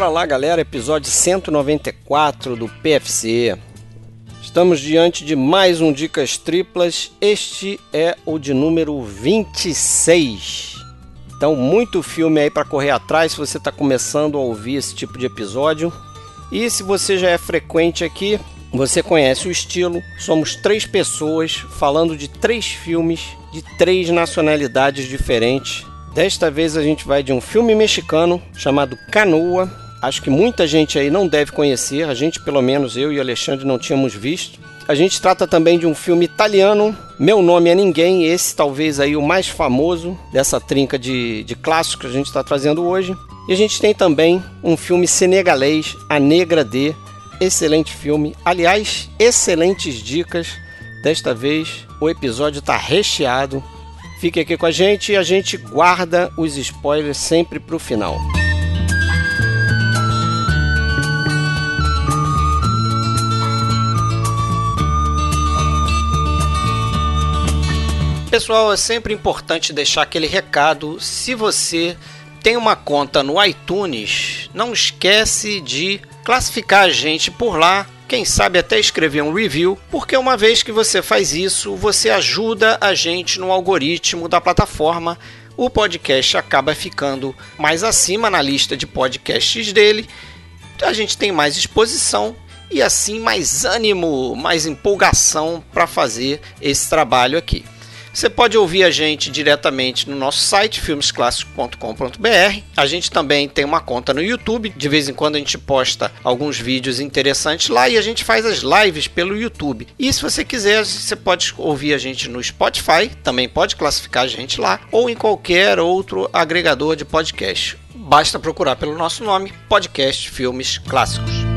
Bora lá, galera, episódio 194 do PFC. Estamos diante de mais um Dicas Triplas. Este é o de número 26. Então, muito filme aí para correr atrás se você está começando a ouvir esse tipo de episódio. E se você já é frequente aqui, você conhece o estilo. Somos três pessoas falando de três filmes de três nacionalidades diferentes. Desta vez a gente vai de um filme mexicano chamado Canoa. Acho que muita gente aí não deve conhecer, a gente, pelo menos eu e o Alexandre, não tínhamos visto. A gente trata também de um filme italiano, Meu Nome é Ninguém, esse talvez aí o mais famoso dessa trinca de, de clássicos que a gente está trazendo hoje. E a gente tem também um filme senegalês, A Negra D, excelente filme. Aliás, excelentes dicas. Desta vez o episódio está recheado. Fique aqui com a gente e a gente guarda os spoilers sempre para o final. Pessoal, é sempre importante deixar aquele recado. Se você tem uma conta no iTunes, não esquece de classificar a gente por lá. Quem sabe até escrever um review, porque uma vez que você faz isso, você ajuda a gente no algoritmo da plataforma. O podcast acaba ficando mais acima na lista de podcasts dele. A gente tem mais exposição e assim mais ânimo, mais empolgação para fazer esse trabalho aqui. Você pode ouvir a gente diretamente no nosso site filmesclassicos.com.br. A gente também tem uma conta no YouTube. De vez em quando a gente posta alguns vídeos interessantes lá e a gente faz as lives pelo YouTube. E se você quiser, você pode ouvir a gente no Spotify, também pode classificar a gente lá ou em qualquer outro agregador de podcast. Basta procurar pelo nosso nome, Podcast Filmes Clássicos.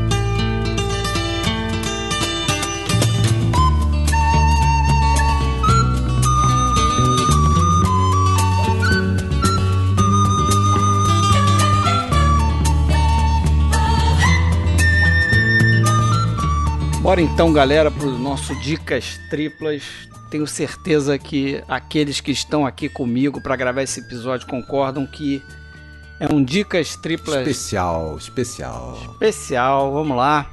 Bora então, galera, para o nosso Dicas Triplas. Tenho certeza que aqueles que estão aqui comigo para gravar esse episódio concordam que é um Dicas Triplas. Especial, especial. Especial, vamos lá.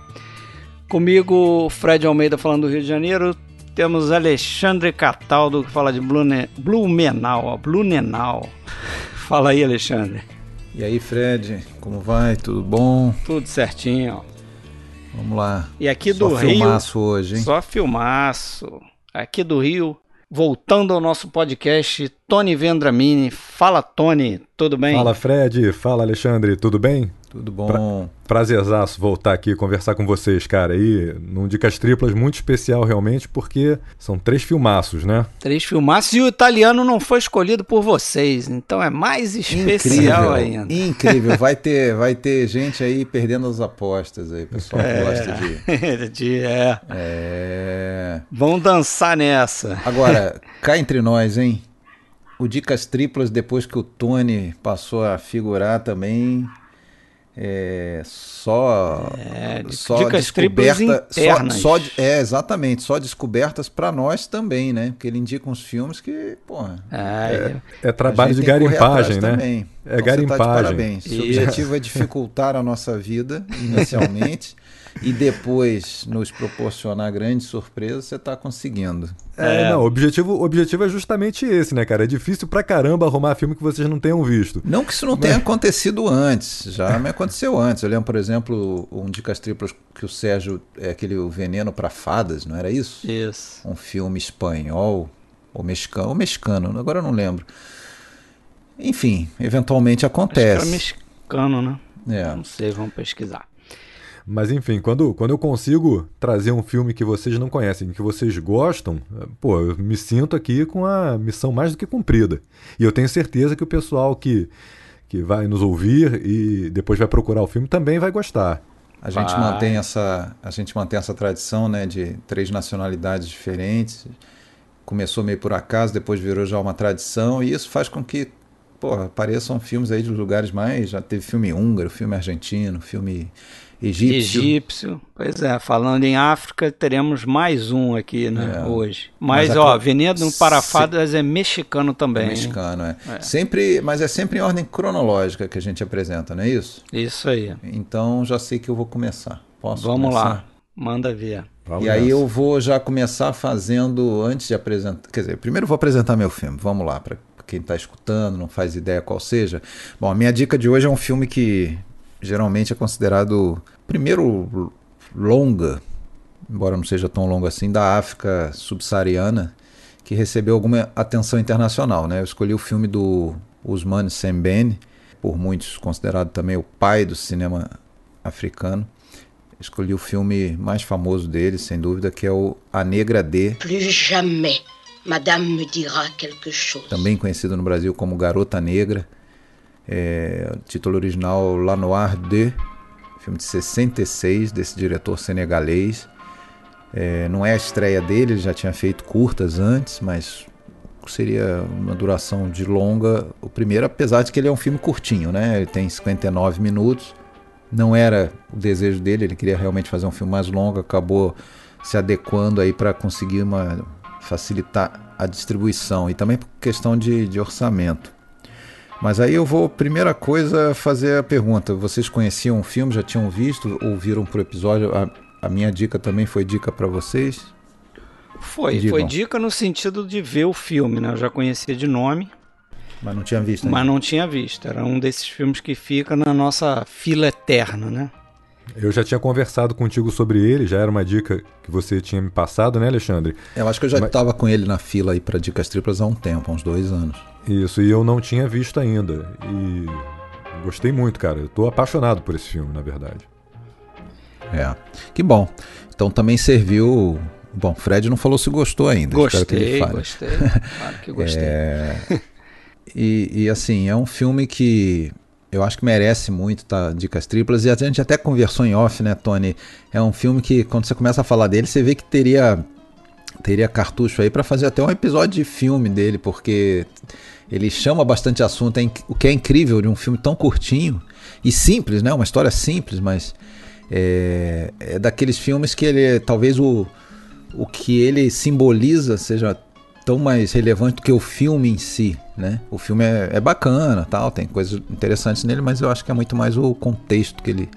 Comigo, Fred Almeida falando do Rio de Janeiro. Temos Alexandre Cataldo que fala de Blune... Blumenau. Ó, Blumenau. Fala aí, Alexandre. E aí, Fred, como vai? Tudo bom? Tudo certinho. Vamos lá. E aqui Só do Rio. filmaço hoje, hein? Só filmaço. Aqui do Rio, voltando ao nosso podcast, Tony Vendramini. Fala, Tony, tudo bem? Fala Fred, fala Alexandre, tudo bem? Tudo bom? Prazerzaço voltar aqui conversar com vocês, cara. E num Dicas Triplas muito especial realmente, porque são três filmaços, né? Três filmaços e o italiano não foi escolhido por vocês, então é mais especial Incrível, ainda. incrível. Vai ter, vai ter gente aí perdendo as apostas aí, pessoal. que Gosta de. De- é. É. Vamos dançar nessa. Agora, cá entre nós, hein? O Dicas Triplas, depois que o Tony passou a figurar também. É só, É, só dicas triplas descoberta, só, internas. só é exatamente, só descobertas pra nós também, né? Porque ele indica uns filmes que, porra, É, É trabalho a gente de garimpagem, né? Também. É Então tá de garimpagem. parabéns. Se o objetivo é dificultar a nossa vida inicialmente e depois nos proporcionar grandes surpresas, você está conseguindo. É, não, o objetivo, o objetivo é justamente esse, né, cara? É difícil pra caramba arrumar filme que vocês não tenham visto. Não que isso não tenha acontecido antes, já me aconteceu antes. Eu lembro, por exemplo, um Dicas Triplas que o Sérgio, é aquele O Veneno para Fadas, não era isso? isso. Um filme espanhol, ou mexicano, ou mexicano, agora eu não lembro. Enfim, eventualmente Acho que era acontece. mexicano, né? É. Não sei, vamos pesquisar. Mas enfim, quando, quando eu consigo trazer um filme que vocês não conhecem, que vocês gostam, pô, eu me sinto aqui com a missão mais do que cumprida. E eu tenho certeza que o pessoal que, que vai nos ouvir e depois vai procurar o filme também vai gostar. A gente Vai. mantém essa, a gente mantém essa tradição, né, de três nacionalidades diferentes. Começou meio por acaso, depois virou já uma tradição e isso faz com que pô, apareçam filmes aí de lugares mais. Já teve filme húngaro, filme argentino, filme egípcio. Egípcio. Pois é, falando em África, teremos mais um aqui, né, é. hoje. Mas, mas ó, Veneno no Parafadas se... é mexicano também. É mexicano, é. é. Sempre, mas é sempre em ordem cronológica que a gente apresenta, não é isso? Isso aí. Então já sei que eu vou começar. Posso Vamos começar? lá. Manda ver. Vamos e aí eu vou já começar fazendo antes de apresentar, quer dizer, primeiro eu vou apresentar meu filme. Vamos lá para quem está escutando, não faz ideia qual seja. Bom, a minha dica de hoje é um filme que geralmente é considerado primeiro longa, embora não seja tão longo assim, da África subsaariana, que recebeu alguma atenção internacional. Né? Eu escolhi o filme do Usman Sembene, por muitos considerado também o pai do cinema africano. Escolhi o filme mais famoso dele, sem dúvida, que é o A Negra D. Plus jamais, Madame me dira quelque chose. Também conhecido no Brasil como Garota Negra é, título original La Noire de, filme de 66, desse diretor senegalês. É, não é a estreia dele, ele já tinha feito curtas antes, mas seria uma duração de longa o primeiro, apesar de que ele é um filme curtinho, né? Ele tem 59 minutos. Não era o desejo dele, ele queria realmente fazer um filme mais longo, acabou se adequando aí para conseguir uma facilitar a distribuição e também por questão de, de orçamento. Mas aí eu vou, primeira coisa, fazer a pergunta: vocês conheciam o filme, já tinham visto, ouviram por episódio? A, a minha dica também foi dica para vocês? Foi, Digam. foi dica no sentido de ver o filme, né? Eu já conhecia de nome. Mas não tinha visto. Ainda. Mas não tinha visto. Era um desses filmes que fica na nossa fila eterna, né? Eu já tinha conversado contigo sobre ele, já era uma dica que você tinha me passado, né, Alexandre? Eu acho que eu já estava Mas... com ele na fila aí para dicas triplas há um tempo, há uns dois anos. Isso, e eu não tinha visto ainda. E gostei muito, cara. Eu tô apaixonado por esse filme, na verdade. É. Que bom. Então também serviu. Bom, Fred não falou se gostou ainda. Gostei, gostei. Claro que gostei. É... E, e assim, é um filme que eu acho que merece muito tá, dicas triplas. E a gente até conversou em off, né, Tony? É um filme que, quando você começa a falar dele, você vê que teria, teria cartucho aí para fazer até um episódio de filme dele, porque ele chama bastante assunto. É o que é incrível de um filme tão curtinho e simples, né? Uma história simples, mas é, é daqueles filmes que ele talvez o, o que ele simboliza seja tão mais relevante do que o filme em si, né? O filme é, é, bacana, tal, tem coisas interessantes nele, mas eu acho que é muito mais o contexto que ele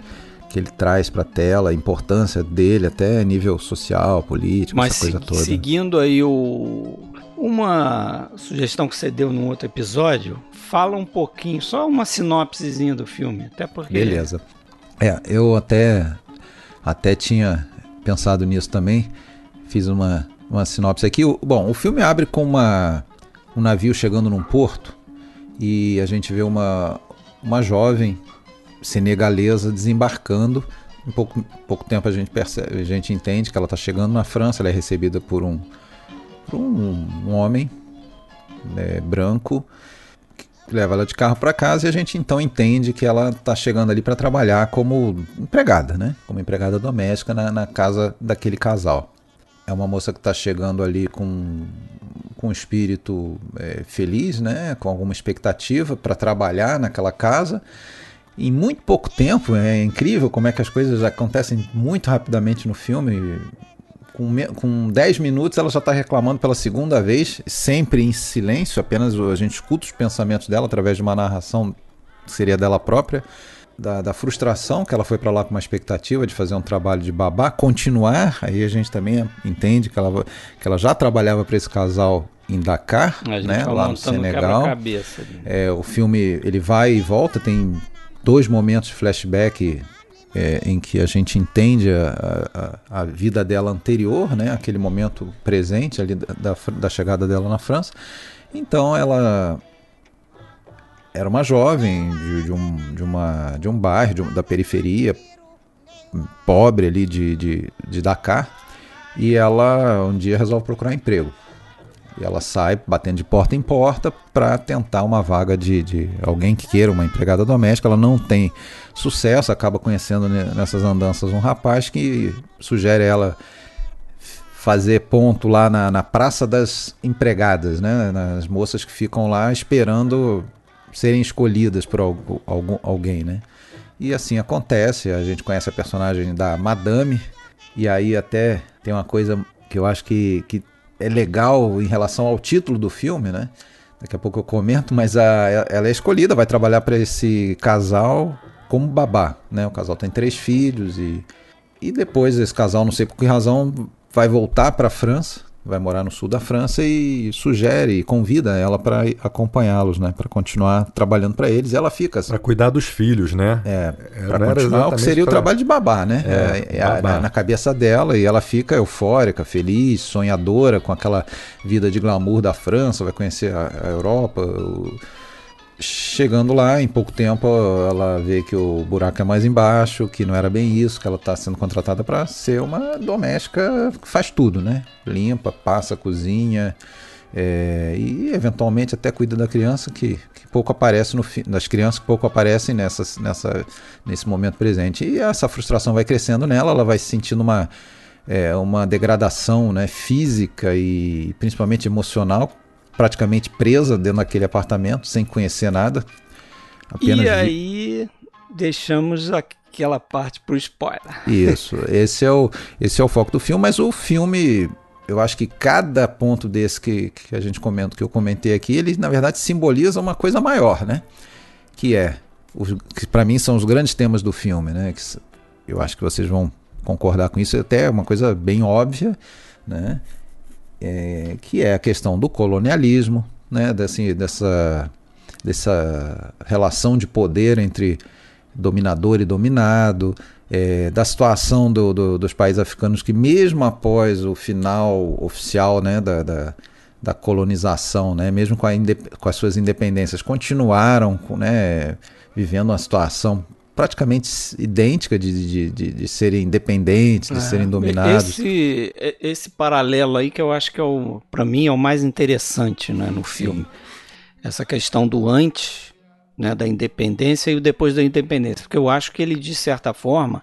que ele traz para a tela, a importância dele até nível social, político, mas essa coisa toda. Seguindo aí o uma sugestão que você deu num outro episódio, fala um pouquinho, só uma sinopsezinha do filme, até porque Beleza. É, eu até até tinha pensado nisso também. Fiz uma uma sinopse aqui. Bom, o filme abre com uma, um navio chegando num porto e a gente vê uma, uma jovem senegalesa desembarcando. Em pouco, pouco tempo a gente, percebe, a gente entende que ela está chegando na França, ela é recebida por um, por um, um homem né, branco que leva ela de carro para casa e a gente então entende que ela está chegando ali para trabalhar como empregada, né? Como empregada doméstica na, na casa daquele casal. É uma moça que está chegando ali com, com um espírito é, feliz, né? com alguma expectativa para trabalhar naquela casa. Em muito pouco tempo, é incrível como é que as coisas acontecem muito rapidamente no filme. Com, com 10 minutos ela já está reclamando pela segunda vez, sempre em silêncio, apenas a gente escuta os pensamentos dela através de uma narração que seria dela própria da, da frustração que ela foi para lá com uma expectativa de fazer um trabalho de babá, continuar, aí a gente também entende que ela, que ela já trabalhava para esse casal em Dakar, né, lá no Senegal. É, o filme ele vai e volta, tem dois momentos de flashback é, em que a gente entende a, a, a, vida dela anterior, né, aquele momento presente ali da, da, da chegada dela na França. Então ela era uma jovem de, de, um, de, uma, de um bairro, de, da periferia, pobre ali de, de, de Dakar, e ela um dia resolve procurar emprego. E ela sai batendo de porta em porta para tentar uma vaga de, de alguém que queira uma empregada doméstica. Ela não tem sucesso, acaba conhecendo nessas andanças um rapaz que sugere ela fazer ponto lá na, na Praça das Empregadas, né? nas moças que ficam lá esperando serem escolhidas por algum, algum, alguém, né? E assim acontece, a gente conhece a personagem da Madame, e aí até tem uma coisa que eu acho que, que é legal em relação ao título do filme, né? Daqui a pouco eu comento, mas a, ela é escolhida, vai trabalhar para esse casal como babá, né? O casal tem três filhos e, e depois esse casal, não sei por que razão, vai voltar para a França vai morar no sul da França e sugere e convida ela para acompanhá-los, né, para continuar trabalhando para eles. E ela fica para cuidar dos filhos, né? É, para continuar o que seria pra... o trabalho de babá, né? É, é, é babá. na cabeça dela e ela fica eufórica, feliz, sonhadora com aquela vida de glamour da França, vai conhecer a, a Europa. O Chegando lá, em pouco tempo, ela vê que o buraco é mais embaixo, que não era bem isso, que ela está sendo contratada para ser uma doméstica que faz tudo, né? Limpa, passa, cozinha é, e eventualmente até cuida da criança, que, que pouco aparece no das crianças que pouco aparecem nessa, nesse momento presente. E essa frustração vai crescendo nela, ela vai se sentindo uma, é, uma degradação né, física e principalmente emocional praticamente presa dentro daquele apartamento, sem conhecer nada. e aí deixamos aquela parte para o spoiler. Isso, esse é, o, esse é o foco do filme, mas o filme, eu acho que cada ponto desse que, que a gente comenta, que eu comentei aqui, ele na verdade simboliza uma coisa maior, né? Que é, os, que para mim são os grandes temas do filme, né? Que eu acho que vocês vão concordar com isso, até é uma coisa bem óbvia, né? É, que é a questão do colonialismo, né, dessa, dessa relação de poder entre dominador e dominado, é, da situação do, do, dos países africanos que mesmo após o final oficial né, da, da, da colonização, né, mesmo com, com, as suas independências, continuaram né, vivendo uma situação praticamente idêntica de, de, de, de serem independentes, de é, serem dominados. Esse, esse paralelo aí que eu acho que é o, para mim é o mais interessante né, no filme. Sim. Essa questão do antes né, da independência e o depois da independência. Porque eu acho que ele, de certa forma,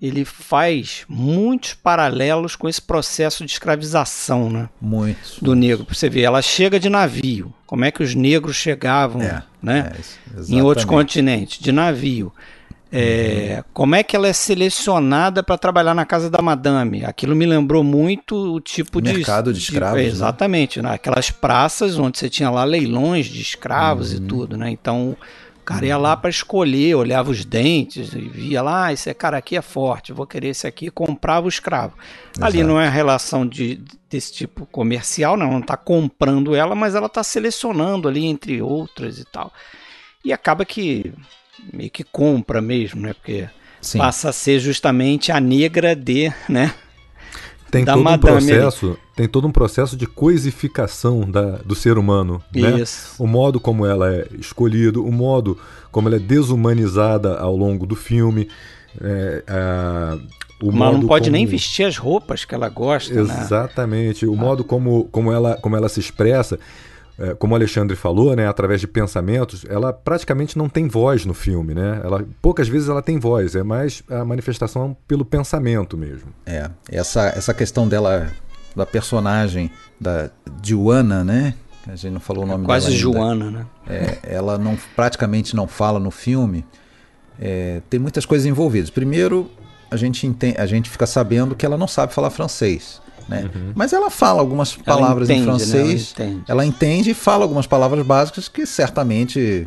ele faz muitos paralelos com esse processo de escravização, né? Muitos. Do negro. Você vê, ela chega de navio. Como é que os negros chegavam, é, né? É, em outros continentes, de navio. É. Como é que ela é selecionada para trabalhar na casa da madame? Aquilo me lembrou muito o tipo Mercado de. Mercado de escravos. De, né? exatamente, né? aquelas praças onde você tinha lá leilões de escravos uhum. e tudo, né? Então o cara ia lá para escolher, olhava os dentes e via lá, ah, esse cara aqui é forte, vou querer esse aqui, comprava o escravo. Exato. Ali não é relação de, desse tipo comercial, não, não está comprando ela, mas ela está selecionando ali entre outras e tal. E acaba que meio que compra mesmo, né? Porque Sim. passa a ser justamente a negra de, né? Tem da todo um processo, tem todo um processo de coisificação da, do ser humano, né? Isso. O modo como ela é escolhido, o modo como ela é desumanizada ao longo do filme, é, a, o Mas não pode como... nem vestir as roupas que ela gosta, né? Exatamente. Né? O ah. modo como, como, ela, como ela se expressa como o Alexandre falou, né, através de pensamentos, ela praticamente não tem voz no filme, né? Ela poucas vezes ela tem voz, é mais a manifestação pelo pensamento mesmo. É, essa essa questão dela da personagem da Joana, né? A gente não falou o nome é quase dela. Quase Joana, né? É, ela não praticamente não fala no filme. É, tem muitas coisas envolvidas. Primeiro, a gente entende, a gente fica sabendo que ela não sabe falar francês. Né? Uhum. Mas ela fala algumas palavras entende, em francês, né? ela, entende. ela entende e fala algumas palavras básicas que certamente,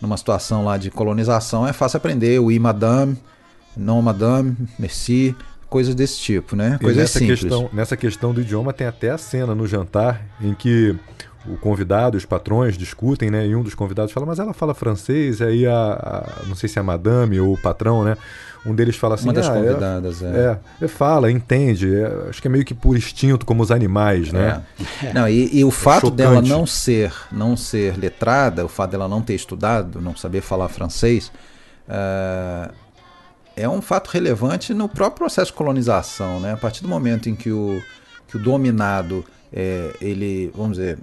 numa situação lá de colonização, é fácil aprender. Oui, madame, non, madame, merci, coisas desse tipo, né? Coisas nessa simples. Questão, nessa questão do idioma tem até a cena no jantar em que o convidado, os patrões discutem, né? E um dos convidados fala, mas ela fala francês, aí a, a não sei se é a madame ou o patrão, né? Um deles fala assim: Uma das ah, convidadas, é. é. é fala, entende. É, acho que é meio que por instinto, como os animais, né? É. Não, e, e o é fato dela não ser, não ser letrada, o fato dela não ter estudado, não saber falar francês, uh, é um fato relevante no próprio processo de colonização, né? A partir do momento em que o, que o dominado, é, ele, vamos dizer,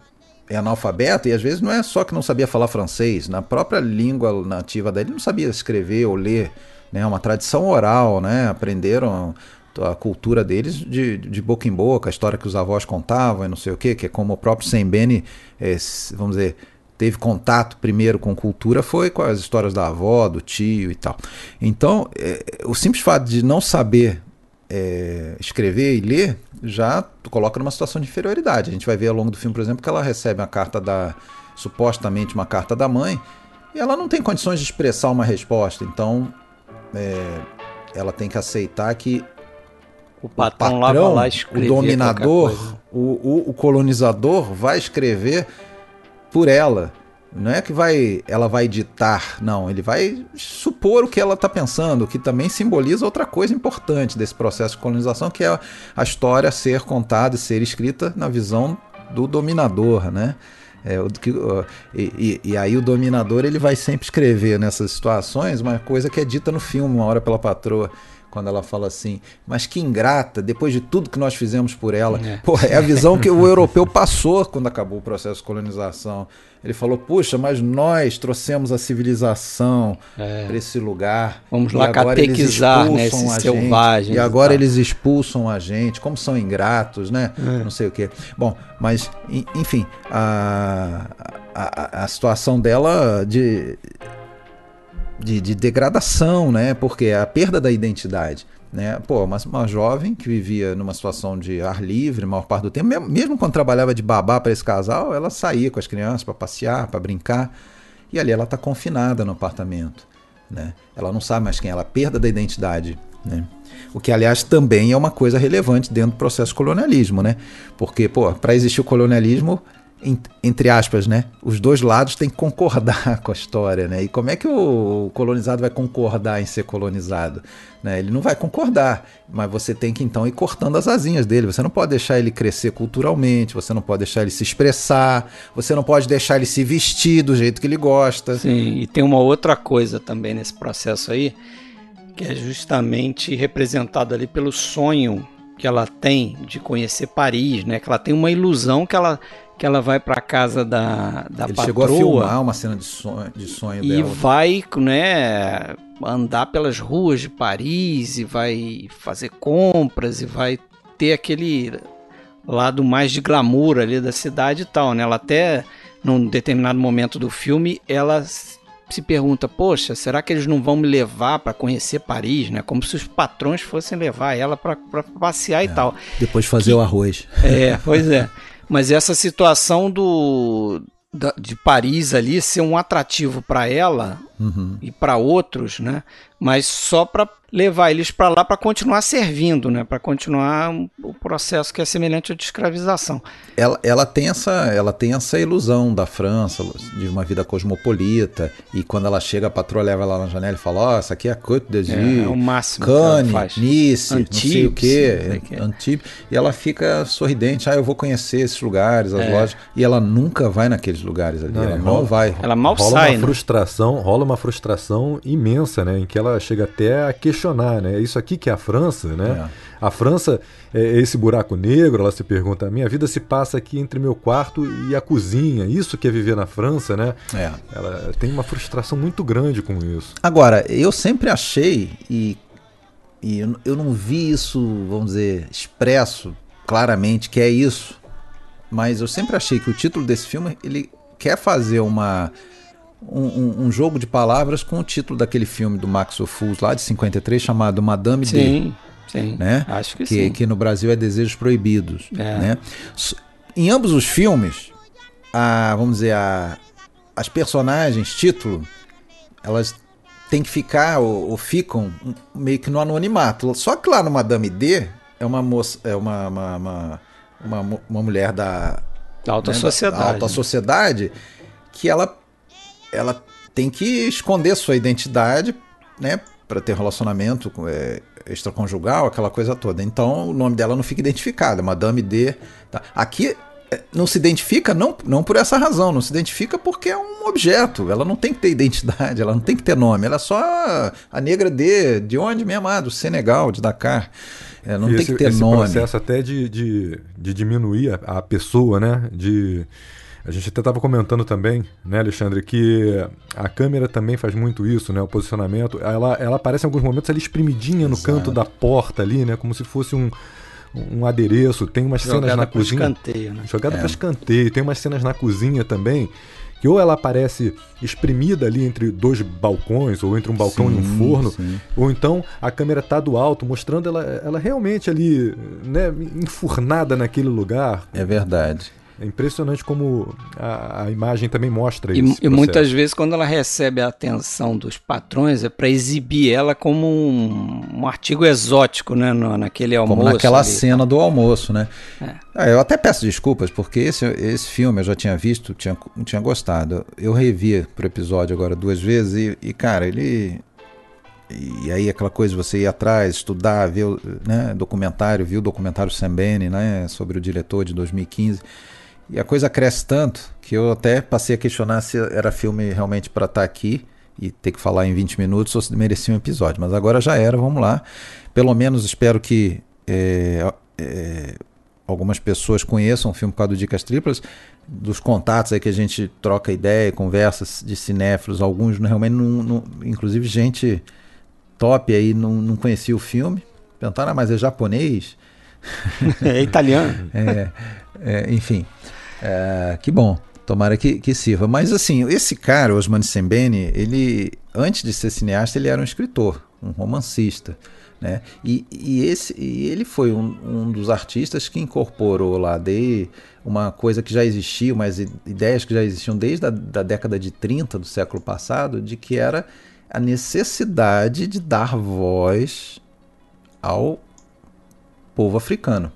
é analfabeto, e às vezes não é só que não sabia falar francês, na própria língua nativa dele não sabia escrever ou ler né? Uma tradição oral, né? Aprenderam a cultura deles de, de boca em boca, a história que os avós contavam e não sei o quê, que é como o próprio Sembene, é, vamos dizer, teve contato primeiro com cultura foi com as histórias da avó, do tio e tal. Então, é, o simples fato de não saber é, escrever e ler já coloca numa situação de inferioridade. A gente vai ver ao longo do filme, por exemplo, que ela recebe uma carta da supostamente uma carta da mãe e ela não tem condições de expressar uma resposta. Então, é, ela tem que aceitar que o patrão, o, patrão, lá o dominador, o, o, o, colonizador vai escrever por ela. Não é que vai, ela vai ditar, não. Ele vai supor o que ela está pensando, o que também simboliza outra coisa importante desse processo de colonização, que é a história ser contada e ser escrita na visão do dominador, né? É, o, que, e, e, aí o dominador ele vai sempre escrever nessas situações uma coisa que é dita no filme, uma hora pela patroa quando ela fala assim, mas que ingrata, depois de tudo que nós fizemos por ela. É, Pô, é a visão que o europeu passou quando acabou o processo de colonização. Ele falou, puxa, mas nós trouxemos a civilização é. para esse lugar. Vamos lá catequizar né, esses selvagens. E agora eles expulsam a gente, como são ingratos, né? É. Não sei o quê. Bom, mas, enfim, a, a, a situação dela de de, de degradação, né? Porque é a perda da identidade. Né? Pô, uma, uma jovem que vivia numa situação de ar livre, maior parte do tempo, mesmo, mesmo quando trabalhava de babá para esse casal, ela saía com as crianças para passear, para brincar, e ali ela está confinada no apartamento. Né? Ela não sabe mais quem é ela, perda da identidade. Né? O que, aliás, também é uma coisa relevante dentro do processo colonialismo, né? Porque, pô, para existir o colonialismo, entre aspas, né? Os dois lados têm que concordar com a história, né? E como é que o colonizado vai concordar em ser colonizado? Né? Ele não vai concordar, mas você tem que então ir cortando as asinhas dele. Você não pode deixar ele crescer culturalmente, você não pode deixar ele se expressar, você não pode deixar ele se vestir do jeito que ele gosta. Sim, e tem uma outra coisa também nesse processo aí, que é justamente representado ali pelo sonho que ela tem de conhecer Paris, né? Que ela tem uma ilusão que ela que ela vai para casa da, da Ele patroa. chegou a filmar uma cena de sonho, de sonho e dela. E vai, né, andar pelas ruas de Paris e vai fazer compras e vai ter aquele lado mais de glamour ali da cidade e tal, né? Ela até num determinado momento do filme, ela se pergunta: "Poxa, será que eles não vão me levar para conhecer Paris, né? Como se os patrões fossem levar ela para passear é, e tal". Depois fazer que, o arroz. É, pois é. Mas essa situação do da, de Paris ali ser um atrativo para ela uhum. e para outros, né? Mas só para levar eles para lá para continuar servindo, né? Para continuar o processo que é semelhante à de escravização. Ela, ela, tem essa, ela tem essa ilusão da França, de uma vida cosmopolita, e quando ela chega, a patroa leva ela na janela e fala: Ó, oh, essa aqui é a Côte d'Azur, é, é o máximo Cannes, Nice, Antibes, não sei o quê, Antibes. E ela fica sorridente: Ah, eu vou conhecer esses lugares, as é. lojas. E ela nunca vai naqueles lugares ali, não, ela não vai. Ela mal rola sai. Uma né? frustração, rola uma frustração imensa, né? Em que ela chega até a questionar né? Isso aqui que é a França, né? É. A França é esse buraco negro, ela se pergunta, a minha vida se passa aqui entre meu quarto e a cozinha, isso que é viver na França, né? É. Ela tem uma frustração muito grande com isso. Agora, eu sempre achei, e, e eu não vi isso, vamos dizer, expresso claramente, que é isso, mas eu sempre achei que o título desse filme, ele quer fazer uma um, um, jogo de palavras com o título daquele filme do Max Ophuls lá de 53 chamado Madame sim, D. Sim, né? acho que, que sim. Que no Brasil é Desejos Proibidos. É. Né? Em ambos os filmes, a, vamos dizer, a, as personagens, título, elas têm que ficar ou, ou, ficam meio que no anonimato. Só que lá no Madame D é uma moça, é uma, uma, uma, uma, uma mulher da, da alta né, sociedade. Da alta sociedade que ela ela tem que esconder sua identidade, né, para ter relacionamento é, extraconjugal, aquela coisa toda. Então o nome dela não fica identificado, é Madame D. Tá. Aqui é, não se identifica não, não por essa razão, não se identifica porque é um objeto. Ela não tem que ter identidade, ela não tem que ter nome. Ela é só a negra D, de onde mesmo? Ah, do Senegal, de Dakar. É, não esse, tem que ter esse nome. processo até de, de, de diminuir a, a pessoa, né? De a gente até estava comentando também, né, Alexandre, que a câmera também faz muito isso, né? O posicionamento. Ela, ela aparece em alguns momentos ali espremidinha no Exato. canto da porta ali, né? Como se fosse um, um adereço. Tem umas Jogada cenas na cozinha. Escanteio, né? Jogada é. para escanteio. Tem umas cenas na cozinha também que ou ela aparece exprimida ali entre dois balcões, ou entre um balcão sim, e um forno, sim. ou então a câmera tá do alto, mostrando ela, ela realmente ali, né, enfurnada naquele lugar. É verdade. É impressionante como a, a imagem também mostra e, isso. E muitas vezes, quando ela recebe a atenção dos patrões, é para exibir ela como um, um, artigo exótico, né? No, naquele almoço. Como naquela ali. cena do almoço, né? É. Ah, eu até peço desculpas, porque esse, esse filme eu já tinha visto, tinha, tinha gostado. Eu revi pro episódio agora duas vezes e, e cara, ele. E aí aquela coisa, você ir atrás, estudar, ver né, documentário, viu o documentário Sam Bene, né, sobre o diretor de 2015. E a coisa cresce tanto que eu até passei a questionar se era filme realmente para estar tá aqui e ter que falar em 20 minutos ou se merecia um episódio. Mas agora já era, vamos lá. Pelo menos espero que é, é, algumas pessoas conheçam o filme por causa do Dicas Triplas. Dos contatos aí que a gente troca ideia, conversas de cinéfilos, alguns realmente não, não inclusive gente top aí não, não conhecia o filme. Perguntaram, ah, mas é japonês? É italiano. é, é, enfim. É, que bom. Tomara que, que sirva. Mas assim, esse cara, Osman Sembene, ele, antes de ser cineasta, ele era um escritor, um romancista. Né? E, e, esse, e ele foi um, um dos artistas que incorporou lá de uma coisa que já existia, umas ideias que já existiam desde a da década de 30 do século passado, de que era a necessidade de dar voz ao povo africano.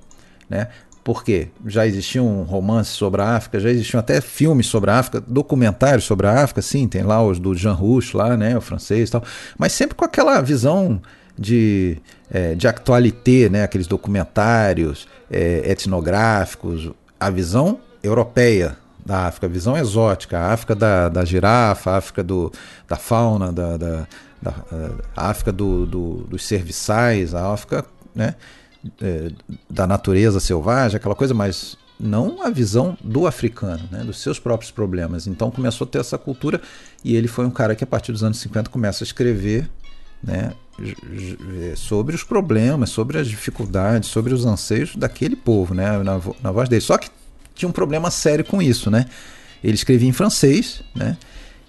Né? Porque já existiam romances sobre a África, já existiam até filmes sobre a África, documentários sobre a África, sim, tem lá os do Jean Rouch, lá, né, o francês e tal, mas sempre com aquela visão de, é, de actualité, né, aqueles documentários é, etnográficos, a visão europeia da África, a visão exótica, a África da, da girafa, a África do, da fauna, da, da, da a África do, do, dos serviçais, a África, né, é, da natureza selvagem, aquela coisa, mas não a visão do africano, né, dos seus próprios problemas. Então começou a ter essa cultura e ele foi um cara que a partir dos anos 50 começa a escrever né, sobre os problemas, sobre as dificuldades, sobre os anseios daquele povo, né, na, na voz dele. Só que tinha um problema sério com isso, né? Ele escrevia em francês, né?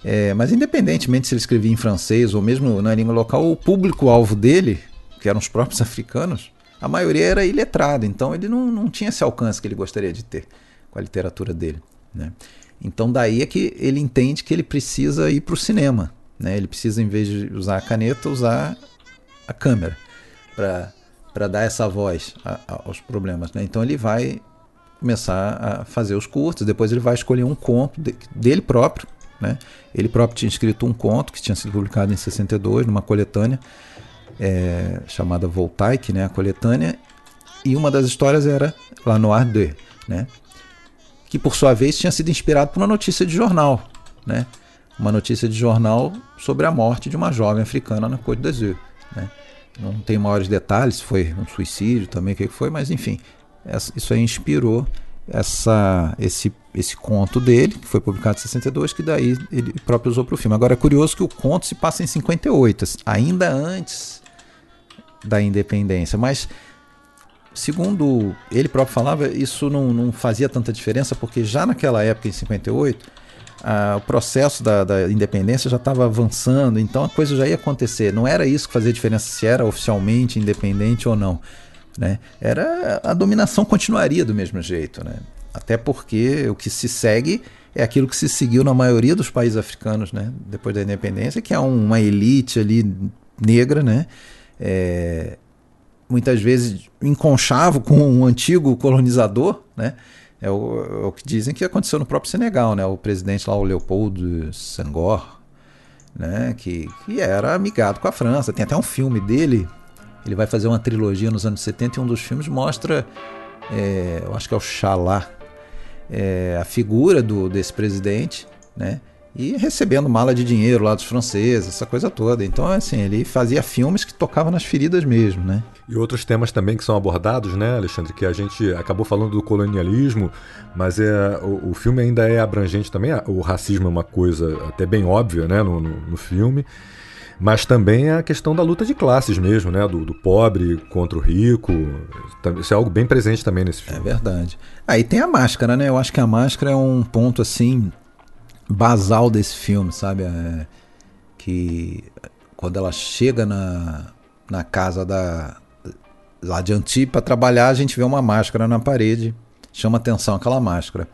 É, mas independentemente se ele escrevia em francês ou mesmo na língua local, o público-alvo dele, que eram os próprios africanos, a maioria era iletrada, então ele não, não tinha esse alcance que ele gostaria de ter com a literatura dele. Né? Então daí é que ele entende que ele precisa ir para o cinema. Né? Ele precisa, em vez de usar a caneta, usar a câmera para dar essa voz a, a, aos problemas. Né? Então ele vai começar a fazer os curtos, depois ele vai escolher um conto de, dele próprio. Né? Ele próprio tinha escrito um conto que tinha sido publicado em 62, numa coletânea, é, chamada Voltaic, né, a coletânea, e uma das histórias era La Noir 2, né, que por sua vez tinha sido inspirado por uma notícia de jornal, né, uma notícia de jornal sobre a morte de uma jovem africana na Côte d'Azur. Né. Não tem maiores detalhes, se foi um suicídio também, o que foi, mas enfim, isso aí inspirou essa, esse, esse conto dele, que foi publicado em 62, que daí ele próprio usou para o filme. Agora é curioso que o conto se passa em 58, ainda antes da independência. Mas, segundo ele próprio falava, isso não, não fazia tanta diferença, porque já naquela época, em 58, ah, o processo da, da independência já estava avançando, então a coisa já ia acontecer. Não era isso que fazia diferença se era oficialmente independente ou não. Né? Era a dominação continuaria do mesmo jeito, né? Até porque o que se segue é aquilo que se seguiu na maioria dos países africanos, né? Depois da independência, que é uma elite ali negra, né? É, muitas vezes enconchavo com um antigo colonizador, né? É o, é o, que dizem que aconteceu no próprio Senegal, né? O presidente lá, o Leopoldo Senghor, né? Que, que era amigado com a França. Tem até um filme dele. Ele vai fazer uma trilogia nos anos 70 e um dos filmes mostra, é, eu acho que é o Xalá, é, a figura do, desse presidente, né? E recebendo mala de dinheiro lá dos franceses, essa coisa toda. Então, assim, ele fazia filmes que tocavam nas feridas mesmo, né? E outros temas também que são abordados, né, Alexandre, que a gente acabou falando do colonialismo, mas é, o, o filme ainda é abrangente também. O racismo é uma coisa até bem óbvia, né, no, no, no filme mas também a questão da luta de classes mesmo, né? Do, do, pobre contra o rico. Isso é algo bem presente também nesse filme. É verdade. Aí tem a máscara, né? Eu acho que a máscara é um ponto assim basal desse filme, sabe? É, que quando ela chega na, na casa da lá de Antip para trabalhar, a gente vê uma máscara na parede, chama atenção aquela máscara.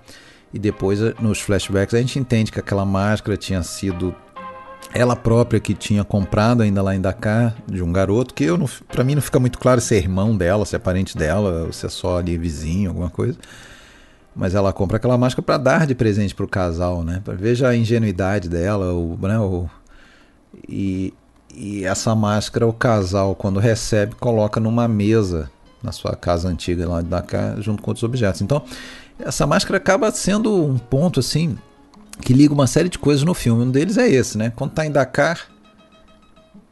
E depois, nos flashbacks, a gente entende que aquela máscara tinha sido ela própria que tinha comprado ainda lá em Dakar de um garoto que eu para mim não fica muito claro se é irmão dela, se é parente dela, ou se é só ali vizinho, alguma coisa. Mas ela compra aquela máscara para dar de presente pro casal, né? Veja a ingenuidade dela, o, né, o e, e essa máscara o casal quando recebe coloca numa mesa na sua casa antiga lá de Dakar junto com outros objetos. Então, essa máscara acaba sendo um ponto assim que liga uma série de coisas no filme. Um deles é esse, né? Quando tá em Dakar,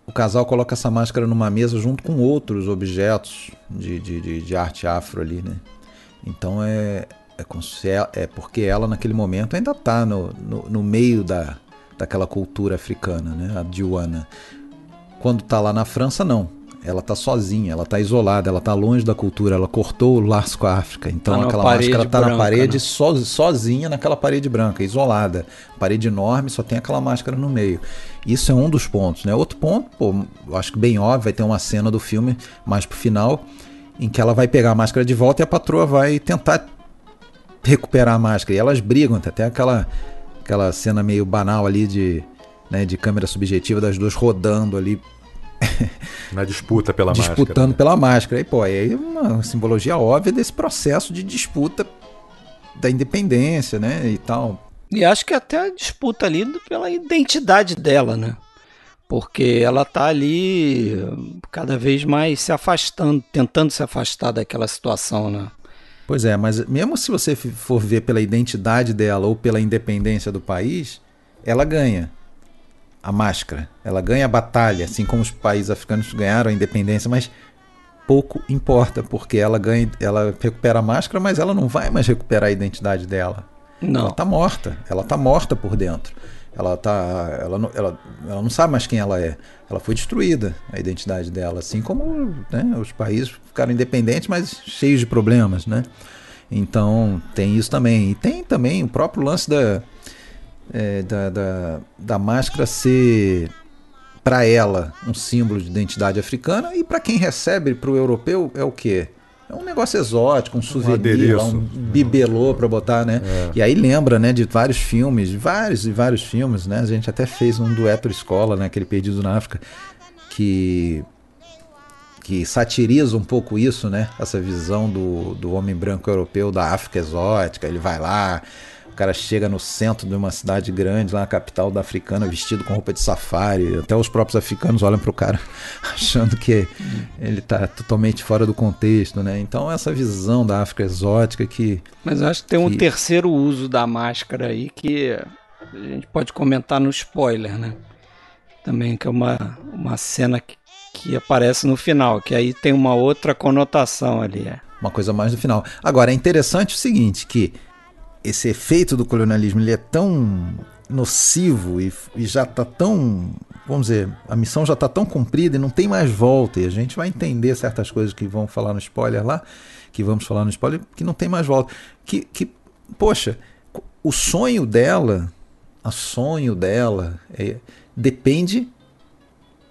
o casal coloca essa máscara numa mesa junto com outros objetos de, de, de, de arte afro ali, né? Então é, é, é, porque ela naquele momento ainda está no, no, no, meio da, daquela cultura africana, né? A Diwana. Quando está lá na França, não ela tá sozinha, ela tá isolada, ela tá longe da cultura, ela cortou o laço com a África. Então tá aquela máscara tá branca, na parede né? so, sozinha naquela parede branca, isolada. Parede enorme, só tem aquela máscara no meio. Isso é um dos pontos, né? Outro ponto, pô, acho que bem óbvio, vai ter uma cena do filme mais pro final em que ela vai pegar a máscara de volta e a patroa vai tentar recuperar a máscara. E elas brigam, até aquela aquela cena meio banal ali de, né, de câmera subjetiva das duas rodando ali Na disputa pela disputando máscara. Disputando pela máscara. E, pô, é uma simbologia óbvia desse processo de disputa da independência, né? E tal. E acho que até a disputa ali pela identidade dela, né? Porque ela tá ali cada vez mais se afastando, tentando se afastar daquela situação, né? Pois é, mas mesmo se você for ver pela identidade dela ou pela independência do país, ela ganha a máscara. Ela ganha a batalha, assim como os países africanos ganharam a independência, mas pouco importa, porque ela ganha, ela recupera a máscara, mas ela não vai mais recuperar a identidade dela. Não. Ela tá morta. Ela tá morta por dentro. Ela tá, ela não, ela, ela não sabe mais quem ela é. Ela foi destruída a identidade dela, assim como né, os países ficaram independentes, mas cheios de problemas, né? Então tem isso também. E tem também o próprio lance da é, da, da, da máscara ser para ela um símbolo de identidade africana e para quem recebe para o europeu é o quê? É um negócio exótico, um souvenir, um, um bibelô para botar, né? É. E aí lembra, né, de vários filmes, vários e vários filmes, né? A gente até fez um dueto escola, né, aquele Perdido na África, que que satiriza um pouco isso, né? Essa visão do, do homem branco europeu da África exótica. Ele vai lá, o cara chega no centro de uma cidade grande, lá na capital da africana, vestido com roupa de safari. Até os próprios africanos olham para o cara achando que ele está totalmente fora do contexto, né? Então essa visão da África exótica que. Mas eu acho que tem que... um terceiro uso da máscara aí que a gente pode comentar no spoiler, né? Também que é uma, uma cena que, que aparece no final, que aí tem uma outra conotação ali. É. Uma coisa mais no final. Agora é interessante o seguinte, que esse efeito do colonialismo ele é tão nocivo e, e já está tão, vamos dizer, a missão já está tão cumprida e não tem mais volta. E a gente vai entender certas coisas que vão falar no spoiler lá, que vamos falar no spoiler, que não tem mais volta. Que, que poxa, o sonho dela, a sonho dela, é, depende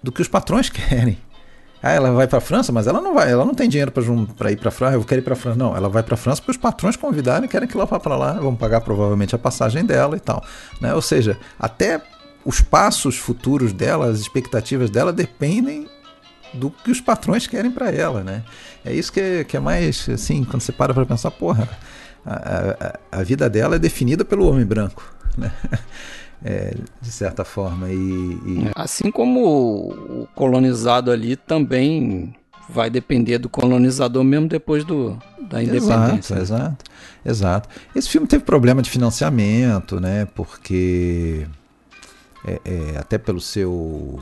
do que os patrões querem. Ah, ela vai para a França, mas ela não vai, ela não tem dinheiro para ir para a França, eu quero ir para a França. Não, ela vai para a França porque os patrões convidaram e querem que ela vá para lá, vão pagar provavelmente a passagem dela e tal. Né? Ou seja, até os passos futuros dela, as expectativas dela dependem do que os patrões querem para ela, né? É isso que é, que é mais, assim, quando você para para pensar, porra, a, a, a vida dela é definida pelo homem branco, né? é, de certa forma. E, e... Assim como o colonizado ali também vai depender do colonizador mesmo depois do, da independência. Exato, exato, exato. Esse filme teve problema de financiamento, né? Porque é, é, até pelo seu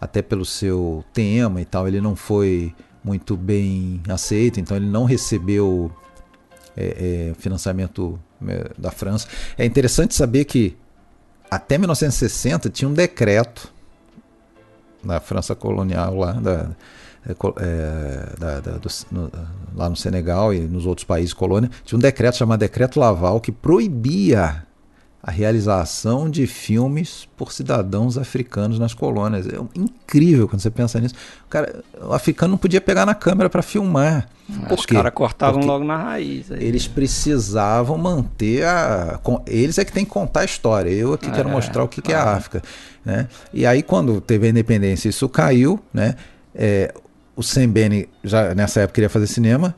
até pelo seu tema e tal, ele não foi muito bem aceito, então ele não recebeu é, é financiamento é, da França. É interessante saber que até 1960 tinha um decreto na França colonial lá da, é, da, da, do, no, lá no Senegal e nos outros países colônia, tinha um decreto chamado Decreto Laval que proibia a realização de filmes por cidadãos africanos nas colônias. É incrível quando você pensa nisso. O, cara, o africano não podia pegar na câmera para filmar. Por Os caras cortavam Porque logo na raiz. Aí. Eles precisavam manter a. Eles é que tem que contar a história. Eu aqui é, quero mostrar o que, que é a África. Né? E aí, quando teve a independência, isso caiu. Né? É, o Sembene, já nessa época, queria fazer cinema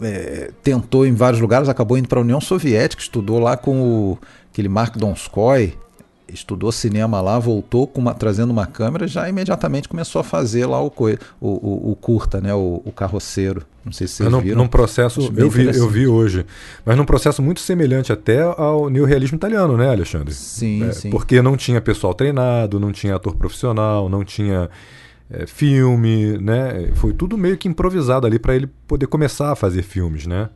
é, tentou em vários lugares, acabou indo para a União Soviética, estudou lá com o, aquele Mark Donskoy, estudou cinema lá, voltou uma, trazendo uma câmera, já imediatamente começou a fazer lá o, o, o, o curta, né, o, o, carroceiro. Não sei se vocês num, viram. Num processo, eu vi, eu vi hoje, mas num processo muito semelhante até ao neorrealismo italiano, né, Alexandre? Sim, é, sim. Porque não tinha pessoal treinado, não tinha ator profissional, não tinha é, filme, né? Foi tudo meio que improvisado ali para ele poder começar a fazer filmes, né?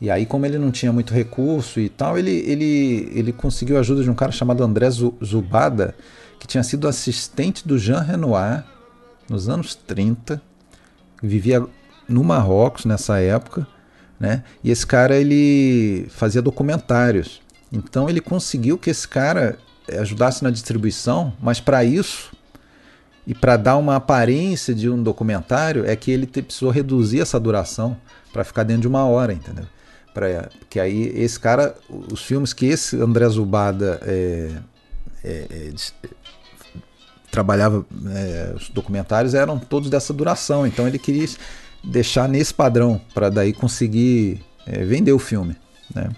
E aí, como ele não tinha muito recurso e tal, ele, ele, ele conseguiu a ajuda de um cara chamado André Zubada, que tinha sido assistente do Jean Renoir nos anos 30, vivia no Marrocos nessa época, né? E esse cara ele fazia documentários. Então ele conseguiu que esse cara ajudasse na distribuição, mas para isso e para dar uma aparência de um documentário é que ele precisou reduzir essa duração para ficar dentro de uma hora, entendeu? Pra, que aí esse cara, os filmes que esse André Zubada é, é, é, trabalhava, é, os documentários eram todos dessa duração, então ele queria deixar nesse padrão para daí conseguir é, vender o filme, né?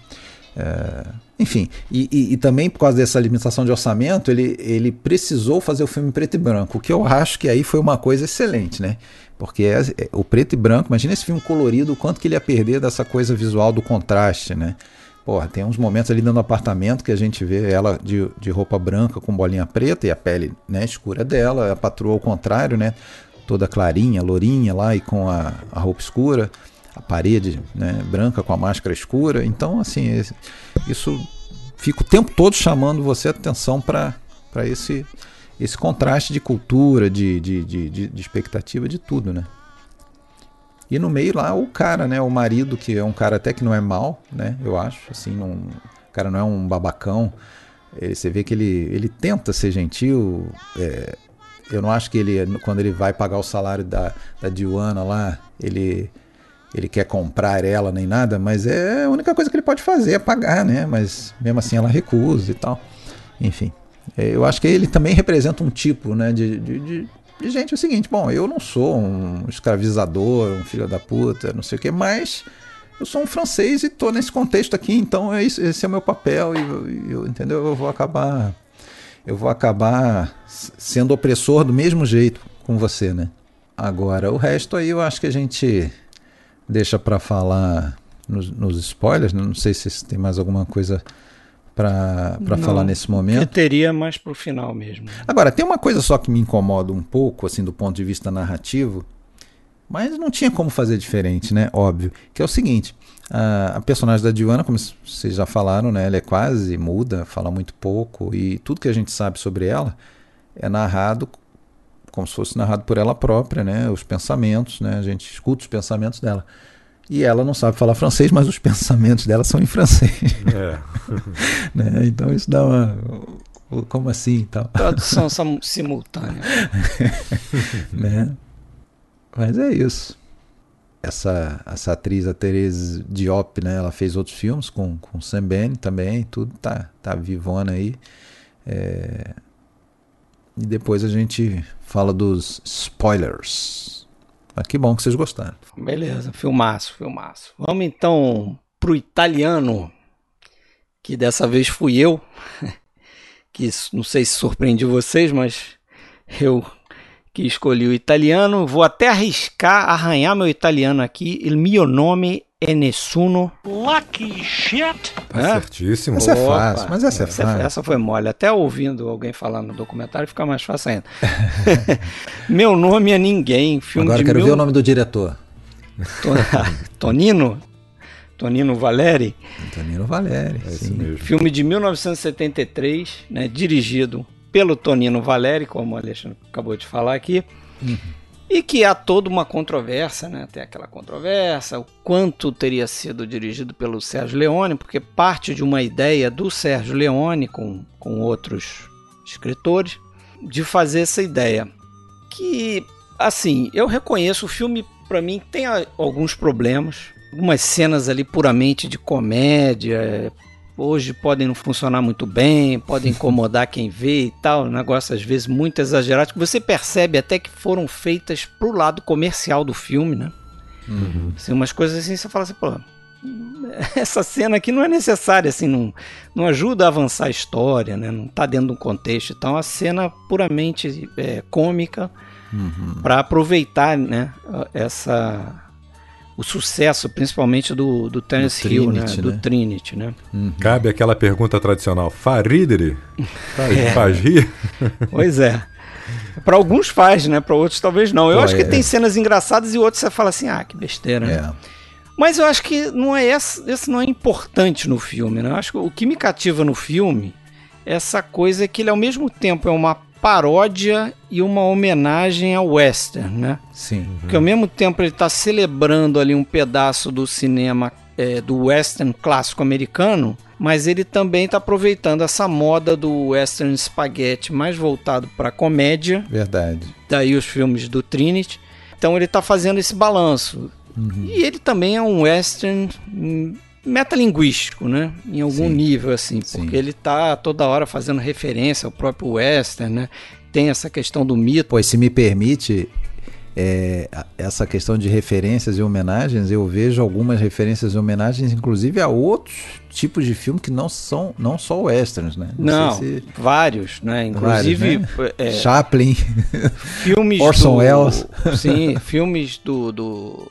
É, enfim, e, e, e, também por causa dessa limitação de orçamento, ele, ele precisou fazer o filme preto e branco, o que eu acho que aí foi uma coisa excelente, né? Porque é, é, o preto e branco, imagina esse filme colorido, o quanto que ele ia perder dessa coisa visual do contraste, né? Porra, tem uns momentos ali dentro do apartamento que a gente vê ela de, de roupa branca com bolinha preta e a pele né, escura dela, a patroa ao contrário, né? Toda clarinha, lourinha lá e com a, a roupa escura a parede né, branca com a máscara escura. Então, assim, isso fica o tempo todo chamando você atenção para esse, esse contraste de cultura, de, de, de, de, expectativa, de tudo, né? E no meio lá o cara, né? O marido, que é um cara até que não é mal, né? Eu acho, assim, não, o cara não é um babacão. Ele, você vê que ele, ele tenta ser gentil. É, eu não acho que ele, quando ele vai pagar o salário da, da Diana lá, ele ele quer comprar ela nem nada, mas é a única coisa que ele pode fazer é pagar, né? Mas mesmo assim ela recusa e tal. Enfim, é, eu acho que ele também representa um tipo, né, de, de, de, de gente. É o seguinte, bom, eu não sou um escravizador, um filho da puta, não sei o que, mas eu sou um francês e tô nesse contexto aqui, então é isso, esse é o meu papel e eu, entendeu? Eu vou acabar, eu vou acabar sendo opressor do mesmo jeito com você, né? Agora o resto aí eu acho que a gente deixa para falar nos, nos, spoilers. Né? Não sei se tem mais alguma coisa para falar nesse momento. Eu teria mais para o final mesmo. Agora, tem uma coisa só que me incomoda um pouco, assim, do ponto de vista narrativo, mas não tinha como fazer diferente, né? Óbvio. Que é o seguinte: a, a personagem da Diana, como vocês já falaram, né? Ela é quase muda, fala muito pouco, e tudo que a gente sabe sobre ela é narrado como se fosse narrado por ela própria, né? Os pensamentos, né? A gente escuta os pensamentos dela. E ela não sabe falar francês, mas os pensamentos dela são em francês. É. né? Então isso dá uma. Como assim? Então? Tradução simultânea. né? Mas é isso. Essa, essa atriz, a Therese Diop, né? Ela fez outros filmes com, com Sam Ben também, tudo tá, tá vivona aí. É, e depois a gente fala dos spoilers. Mas que bom que vocês gostaram. Beleza, filmaço, filmaço. Vamos então pro italiano, que dessa vez fui eu, que não sei se surpreendi vocês, mas eu que escolhi o italiano. Vou até arriscar arranhar meu italiano aqui. Il mio nome é Nessuno. Lucky shit! É? Certíssimo. Essa é fácil, mas essa é essa, fácil. Essa foi mole. Até ouvindo alguém falando no documentário fica mais fácil ainda. Meu nome é Ninguém. Filme Agora quero mil... ver o nome do diretor. Tonino? Tonino Valeri? Tonino Valeri, é sim. Filme de 1973, né, dirigido pelo Tonino Valeri, como o Alexandre acabou de falar aqui. Uhum. E que há toda uma controvérsia, né? Tem aquela controvérsia, o quanto teria sido dirigido pelo Sérgio Leone, porque parte de uma ideia do Sérgio Leone com, com outros escritores de fazer essa ideia. Que, assim, eu reconheço o filme, para mim, tem alguns problemas, algumas cenas ali puramente de comédia, hoje podem não funcionar muito bem, podem incomodar quem vê e tal, negócio às vezes muito exagerado, que você percebe até que foram feitas pro lado comercial do filme, né? Uhum. Assim, umas coisas assim, você fala assim, pô, essa cena aqui não é necessária, assim, não, não ajuda a avançar a história, né? Não tá dentro de um contexto, então é uma cena puramente é, cômica uhum. para aproveitar, né, essa o sucesso, principalmente do, do Terence do Hill, né? Trinity, né? Do Trinity, né? Uhum. Cabe aquela pergunta tradicional: Faridere? Faz, é. faz rir? Pois é. Para alguns faz, né? Para outros talvez não. Eu Pô, acho que é. tem cenas engraçadas e outros você fala assim: ah, que besteira. Né? É. Mas eu acho que não é esse, esse não é importante no filme, né? Eu acho que o que me cativa no filme é essa coisa que ele ao mesmo tempo é uma paródia e uma homenagem ao western, né? Sim. Porque ao mesmo tempo ele está celebrando ali um pedaço do cinema é, do western clássico americano, mas ele também está aproveitando essa moda do western spaghetti mais voltado para comédia. Verdade. Daí os filmes do Trinity. Então ele está fazendo esse balanço. Uhum. E ele também é um western metalinguístico, né? Em algum sim, nível, assim, porque sim. ele tá toda hora fazendo referência ao próprio western, né? Tem essa questão do mito. Pois, se me permite, é, essa questão de referências e homenagens, eu vejo algumas referências e homenagens, inclusive a outros tipos de filme que não são não só westerns, né? Não, não se... vários, né? Inclusive vários, né? É, Chaplin, filmes Orson do, Welles, sim, filmes do, do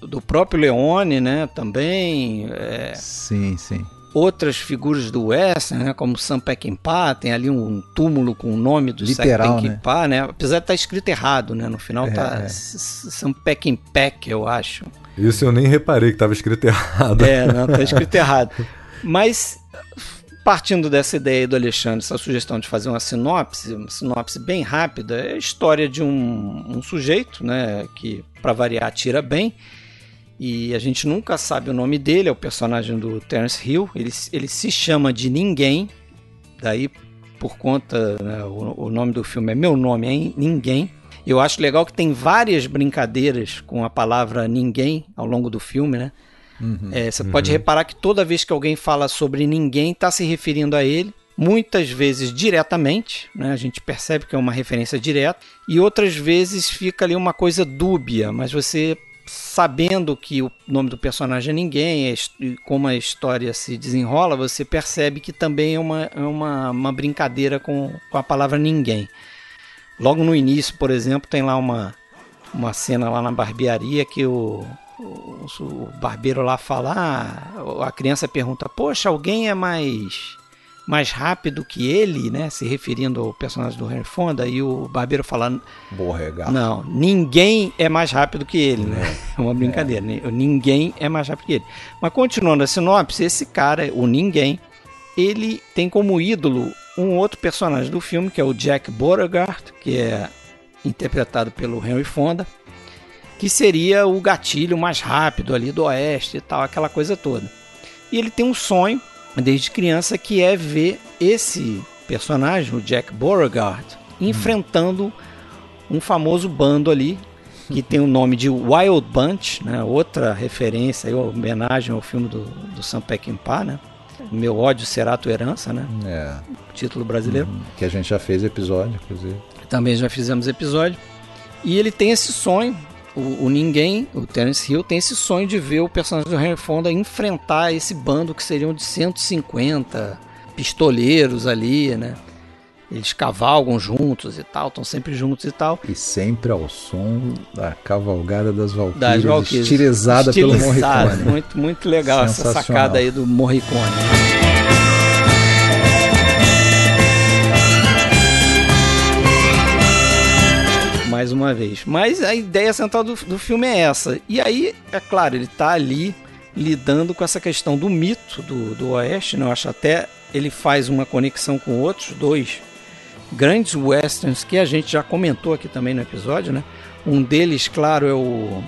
do próprio Leone, né? Também. É, sim, sim. Outras figuras do western, né? Como Sam Peckinpah, tem ali um túmulo com o nome do Literal, Sam Peckinpah, né? né? Apesar de estar tá escrito errado, né? No final é, tá é. Sam Peckinpah, eu acho. Isso eu nem reparei que estava escrito errado. É, não, tá escrito errado. Mas partindo dessa ideia do Alexandre, essa sugestão de fazer uma sinopse, uma sinopse bem rápida, é a história de um, um sujeito, né, que para variar tira bem, e a gente nunca sabe o nome dele, é o personagem do Terence Hill. Ele, ele se chama de Ninguém, daí por conta, né, o, o, nome do filme é Meu Nome é Ninguém. Eu acho legal que tem várias brincadeiras com a palavra ninguém ao longo do filme, né? Uhum, é, você uhum. pode reparar que toda vez que alguém fala sobre ninguém, está se referindo a ele muitas vezes diretamente, né? a gente percebe que é uma referência direta, e outras vezes fica ali uma coisa dúbia, mas você sabendo que o nome do personagem é ninguém e como a história se desenrola, você percebe que também é uma, é uma, uma brincadeira com, com a palavra ninguém. Logo no início, por exemplo, tem lá uma, uma cena lá na barbearia que o, o, o barbeiro lá fala, ah, a criança pergunta, poxa, alguém é mais mais rápido que ele, né? Se referindo ao personagem do Henry Fonda, e o Barbeiro falando. Borregar. Não, ninguém é mais rápido que ele, né? É uma brincadeira. É. Ninguém é mais rápido que ele. Mas continuando a sinopse, esse cara, o ninguém, ele tem como ídolo um outro personagem do filme, que é o Jack Beauregard, que é interpretado pelo Henry Fonda, que seria o gatilho mais rápido ali do oeste e tal, aquela coisa toda. E ele tem um sonho desde criança, que é ver esse personagem, o Jack Beauregard, enfrentando um famoso bando ali que tem o nome de Wild Bunch, né? outra referência, aí, homenagem ao filme do, do Sam Peckinpah, né? Meu ódio será a tua herança, né? É. Título brasileiro. Uhum. Que a gente já fez episódio, inclusive. Também já fizemos episódio. E ele tem esse sonho o, o, ninguém, o Terence Hill, tem esse sonho de ver o personagem do Henry Fonda enfrentar esse bando que seriam de 150 pistoleiros ali, né? Eles cavalgam juntos e tal, estão sempre juntos e tal. E sempre ao som da cavalgada das Valkyrias, das Valkyrias estilizada, estilizada pelo Morricone. Muito, muito legal essa sacada aí do Morricone. Mais uma vez. Mas a ideia central do, do filme é essa. E aí, é claro, ele está ali lidando com essa questão do mito do, do Oeste, né? Eu acho até ele faz uma conexão com outros dois grandes westerns que a gente já comentou aqui também no episódio, né? Um deles, claro, é o,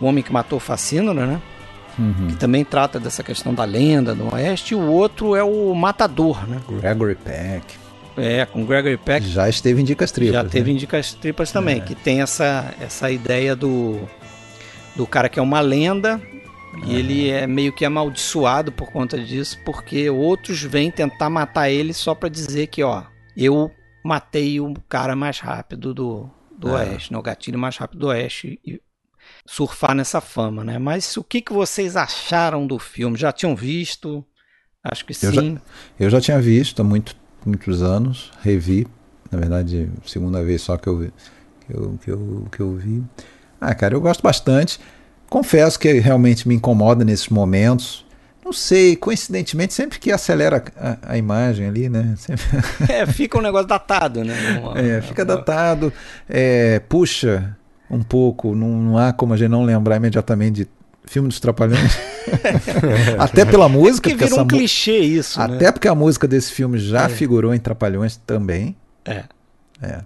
o Homem que Matou Facínora, né? Uhum. Que também trata dessa questão da lenda do Oeste. E o outro é o Matador, né? Gregory Peck. É, com Gregory Peck. Já esteve em Dicas Tripas. Já teve né? em Dicas Tripas também, que tem essa, essa ideia do, do cara que é uma lenda e ele é meio que amaldiçoado por conta disso, porque outros vêm tentar matar ele só pra dizer que, ó, eu matei o cara mais rápido do, do É. Oeste, né? o gatilho mais rápido do Oeste e surfar nessa fama, né? Mas o que, que vocês acharam do filme? Já tinham visto? Acho que Eu já- sim. Eu já tinha visto há muito, muitos anos, revi, na verdade, segunda vez só que eu, vi- que eu, que, eu, que eu vi. Ah, cara, eu gosto bastante. Confesso que realmente me incomoda nesses momentos. Não sei, coincidentemente, sempre que acelera a, a imagem ali, né? Sempre- É, fica um negócio datado, né? Uma- é, fica uma- datado, é, puxa um pouco, não, não há como a gente não lembrar imediatamente de filme dos Trapalhões. Até pela música, porque vira essa um clichê isso, né? até porque a música desse filme já É. figurou em Trapalhões também. É. É.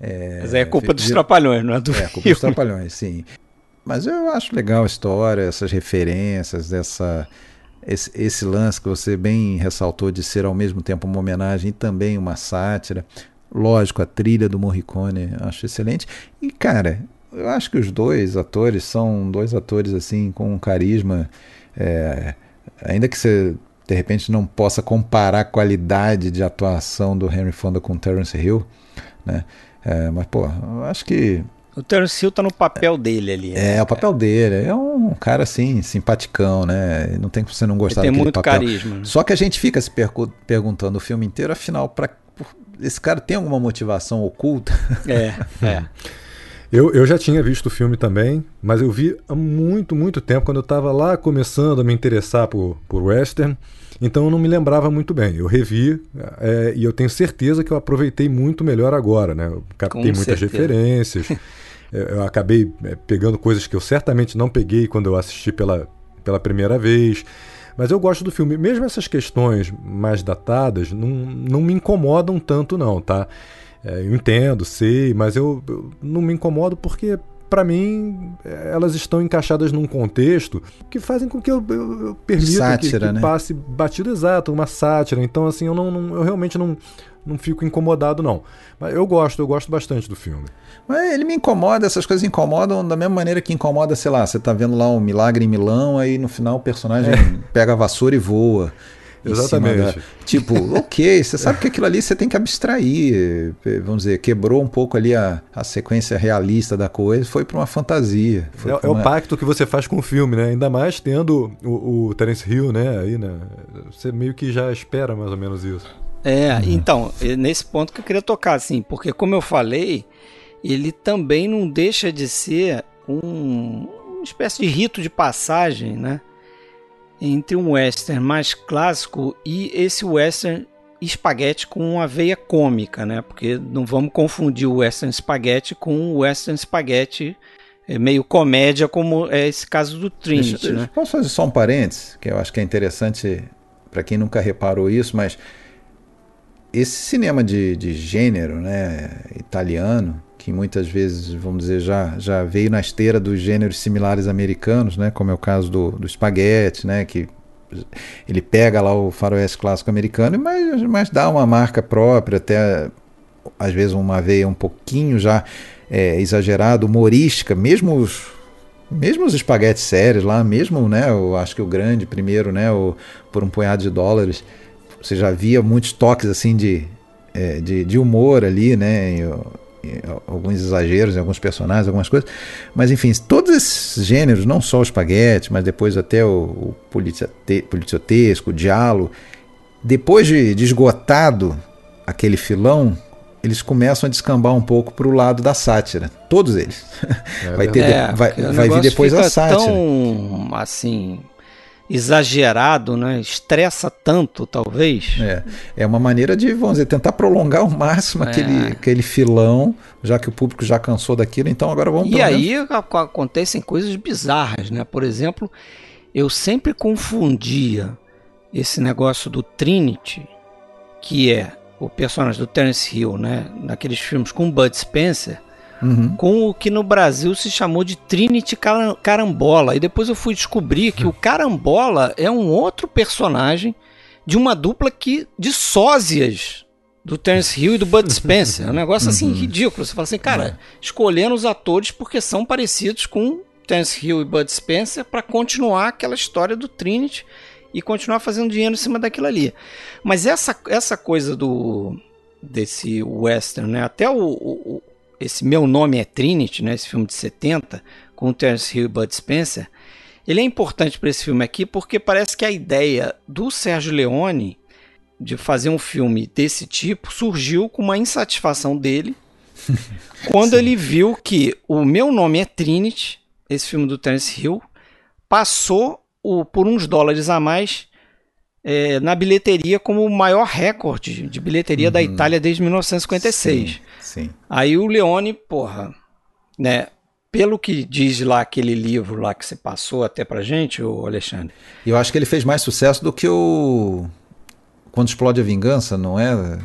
É, Mas aí é culpa dos trapalhões, não é do É, culpa filme. dos Trapalhões, sim. Mas eu acho legal a história, essas referências, essa, esse, esse lance que você bem ressaltou de ser ao mesmo tempo uma homenagem e também uma sátira. Lógico, a trilha do Morricone acho excelente. E, cara, eu acho que os dois atores são dois atores assim com um carisma. é, ainda que você de repente não possa comparar a qualidade de atuação do Henry Fonda com o Terence Hill, né? É, mas, pô, eu acho que O Terence Hill tá no papel dele ali. né? é, o papel dele. É um cara assim, simpaticão, né? Não tem como você não Ele gostar tem daquele muito papel. carisma. né? Só que a gente fica se pergu- perguntando o filme inteiro, afinal, por- esse cara tem alguma motivação oculta? É, é. Eu, eu já tinha visto o filme também, mas eu vi há muito, muito tempo, quando eu estava lá começando a me interessar por, por western, então eu não me lembrava muito bem. Eu revi é, e eu tenho certeza que eu aproveitei muito melhor agora, né? Eu captei Com muitas certeza. referências, é, eu acabei é, pegando coisas que eu certamente não peguei quando eu assisti pela, pela primeira vez. Mas eu gosto do filme. Mesmo essas questões mais datadas não, não me incomodam tanto, não, tá? É, eu entendo, sei, mas eu, eu não me incomodo porque, pra mim, é, elas estão encaixadas num contexto que fazem com que eu, eu, eu permita que- Sátira, que, né? passe batido exato, uma sátira. Então, assim, eu, não, não- eu realmente não, não fico incomodado, não. Mas eu gosto, eu gosto bastante do filme. Mas ele me incomoda, essas coisas incomodam da mesma maneira que incomoda, sei lá, você tá vendo lá um milagre em Milão, aí no final o personagem pega a vassoura e voa. Exatamente. da- tipo, ok, você sabe que aquilo ali você tem que abstrair. eh, Vamos dizer, quebrou um pouco ali a, a sequência realista da coisa, foi para uma fantasia. Foi É, é uma- o pacto que você faz com o filme, né? Ainda mais tendo o, o Terence Hill, né? Aí, né? Você meio que já espera mais ou menos isso. É, então, é nesse ponto que eu queria tocar, assim, porque como eu falei, ele também não deixa de ser um, uma espécie de rito de passagem, né? Entre um western mais clássico e esse western espaguete com uma veia cômica, né? Porque não vamos confundir o western espaguete com o western espaguete é, meio comédia, como é esse caso do Trinity, Deixa- né? Posso fazer só um parênteses, que eu acho que é interessante para quem nunca reparou isso, mas esse cinema de, de gênero né, italiano, que muitas vezes, vamos dizer, já, já veio na esteira dos gêneros similares americanos, né, como é o caso do, do espaguete, né, que ele pega lá o faroeste clássico americano, mas, mas dá uma marca própria, até às vezes uma veia um pouquinho já é, exagerada, humorística, mesmo os, mesmo os espaguetes sérios lá, mesmo, né, eu acho que o grande primeiro, né, o, por um punhado de dólares, você já via muitos toques assim de, é, de, de humor ali, né, alguns exageros em alguns personagens, algumas coisas, mas enfim, todos esses gêneros, não só o espaguete, mas depois até o, o policiotesco, o diálogo, depois de, de esgotado aquele filão, eles começam a descambar um pouco para o lado da sátira, todos eles. vai ter, É, vai, vai vir depois a sátira. tão, assim, exagerado, né? Estressa tanto, talvez. É, é uma maneira de, vamos dizer, tentar prolongar ao máximo É. aquele, aquele filão, já que o público já cansou daquilo, então agora vamos E menos- aí ac- acontecem coisas bizarras, né? Por exemplo, eu sempre confundia esse negócio do Trinity, que é o personagem do Terence Hill, né, naqueles filmes com Bud Spencer, Uhum. com o que no Brasil se chamou de Trinity Car- Carambola. E depois eu fui descobrir que o Carambola é um outro personagem de uma dupla que de sósias do Terence Hill e do Bud Spencer. É um negócio assim ridículo. Você fala assim, cara, escolhendo os atores porque são parecidos com Terence Hill e Bud Spencer para continuar aquela história do Trinity e continuar fazendo dinheiro em cima daquilo ali. Mas essa, essa coisa do desse western, né? Até o- o- esse meu nome é Trinity, né? Esse filme de 70 com Terence Hill e Bud Spencer, ele é importante para esse filme aqui porque parece que a ideia do Sérgio Leone de fazer um filme desse tipo surgiu com uma insatisfação dele quando ele viu que o meu nome é Trinity, esse filme do Terence Hill, passou o, por uns dólares a mais é, na bilheteria como o maior recorde de bilheteria da Itália desde 1956. Sim, sim. Aí o Leone, porra, né? Pelo que diz lá aquele livro lá que você passou até pra gente, o Alexandre. Eu acho que ele fez mais sucesso do que o Quando Explode a Vingança, não é?